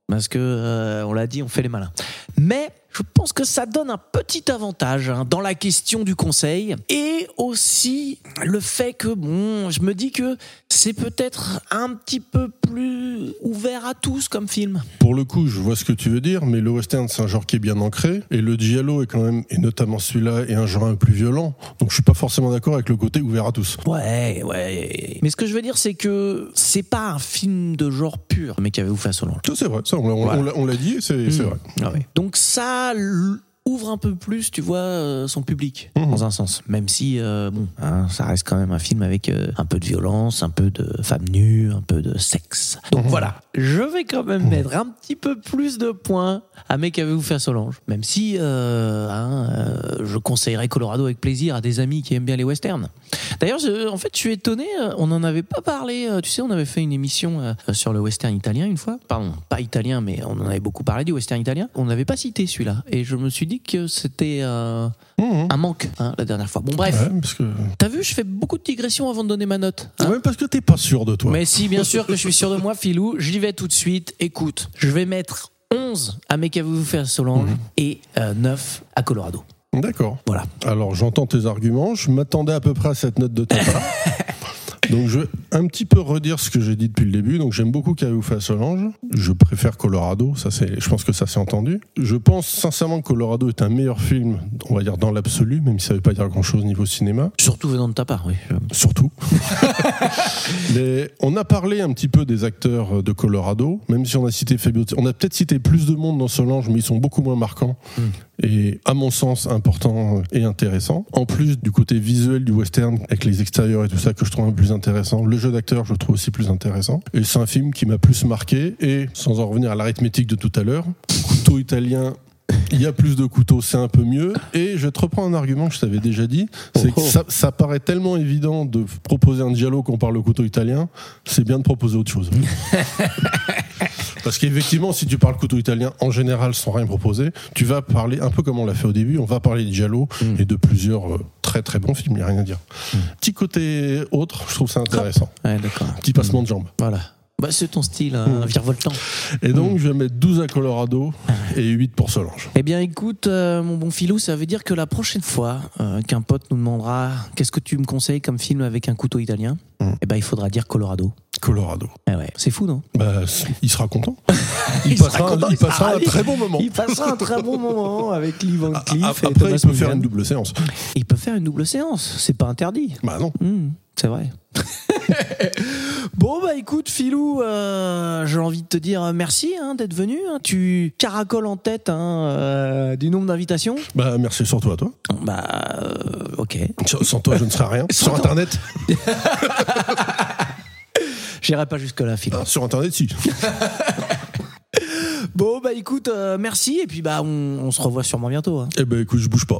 parce que euh, on l'a dit, on fait les malins. Mais je pense que ça donne un petit avantage hein, dans la question du conseil et aussi le fait que bon, je me dis que c'est peut-être un petit peu plus ouvert à tous comme film. Pour le coup, je vois ce que tu veux dire, mais le western, c'est un genre qui est bien ancré, et le giallo est quand même, et notamment celui-là, est un genre un peu plus violent. Donc je suis pas forcément d'accord avec le côté ouvert à tous. Ouais, ouais. Mais ce que je veux dire, c'est que c'est pas un film de genre pur, mais qu'avez-vous fait à Solange Ça, c'est vrai, ça, on l'a- Voilà. dit, c'est c'est Mmh. vrai. Ah ouais. Donc ça l- ouvre un peu plus, tu vois, euh, son public, Mhm. dans un sens. Même si, euh, bon, hein, ça reste quand même un film avec euh, un peu de violence, un peu de femmes nues, un peu de sexe. Donc Mhm. voilà, je vais quand même mettre un petit peu plus de points à mes qu'avez-vous fait Solange. Même si, euh, hein, je conseillerais Colorado avec plaisir à des amis qui aiment bien les westerns. D'ailleurs, en fait, je suis étonné, on n'en avait pas parlé, tu sais, on avait fait une émission sur le western italien une fois. Pardon, pas italien, mais on en avait beaucoup parlé du western italien. On n'avait pas cité celui-là. Et je me suis dit que c'était euh, Mmh. un manque hein, la dernière fois. Bon, bref, Ouais, parce que, t'as vu, je fais beaucoup de digressions avant de donner ma note. hein. ouais, parce que t'es pas sûr de toi. Mais si, bien sûr que je suis sûr de moi, Filou. J'y vais tout de suite. Écoute, je vais mettre 11 à mes fait à Solange et euh, 9 à Colorado. D'accord. Voilà. Alors j'entends tes arguments, je m'attendais à peu près à cette note de ta part. Donc je vais un petit peu redire ce que j'ai dit depuis le début. Donc j'aime beaucoup à Solange. Je préfère Colorado, ça c'est, je pense que ça s'est entendu. Je pense sincèrement que Colorado est un meilleur film, on va dire dans l'absolu, même si ça veut pas dire grand-chose niveau cinéma. Surtout venant de ta part, oui. Surtout. Mais on a parlé un petit peu des acteurs de Colorado, même si on a cité Fabio. On a peut-être cité plus de monde dans Solange, mais ils sont beaucoup moins marquants. Et à mon sens, important et intéressant. En plus du côté visuel du western, avec les extérieurs et tout ça, que je trouve un peu plus intéressant. Le jeu d'acteur, je le trouve aussi plus intéressant. Et c'est un film qui m'a plus marqué. Et sans en revenir à l'arithmétique de tout à l'heure, couteau italien. Il y a plus de couteaux, c'est un peu mieux. Et je te reprends un argument que je t'avais déjà dit, c'est que ça, ça paraît tellement évident de proposer un dialogue qu'on parle le couteau italien, c'est bien de proposer autre chose. Parce qu'effectivement, si tu parles couteau italien en général sans rien proposer, tu vas parler un peu comme on l'a fait au début. On va parler de Giallo et de plusieurs euh, très très bons films. Il n'y a rien à dire. Petit côté autre, je trouve ça intéressant. Ouais. Petit passement de jambes. Voilà. Bah, c'est ton style, hein, virevoltant. Et donc, je vais mettre 12 à Colorado et 8 pour Solange. Eh bien, écoute, euh, mon bon filou, ça veut dire que la prochaine fois euh, qu'un pote nous demandera qu'est-ce que tu me conseilles comme film avec un couteau italien, eh ben, il faudra dire Colorado. Colorado. Eh ouais, c'est fou, non? Bah, il sera content. Il, sera passera, content, il il sera passera un très bon moment. Il passera un très bon moment avec Lee Van Cleef et Après, Thomas il peut faire une double séance. Il peut faire une double séance, c'est pas interdit. Bah non. Hmm, c'est vrai. bon bah écoute Philou, euh, j'ai envie de te dire euh, merci hein, d'être venu. hein. Tu caracoles en tête hein, euh, du nombre d'invitations. Bah, merci surtout à toi. Bah euh, ok. Sans sans toi, je ne serais rien. Sur Internet J'irai pas jusque là Philou. Ah, Sur Internet, si. Bon bah écoute, euh, merci et puis bah on, on se revoit sûrement bientôt. hein. Eh ben, écoute, je bouge pas.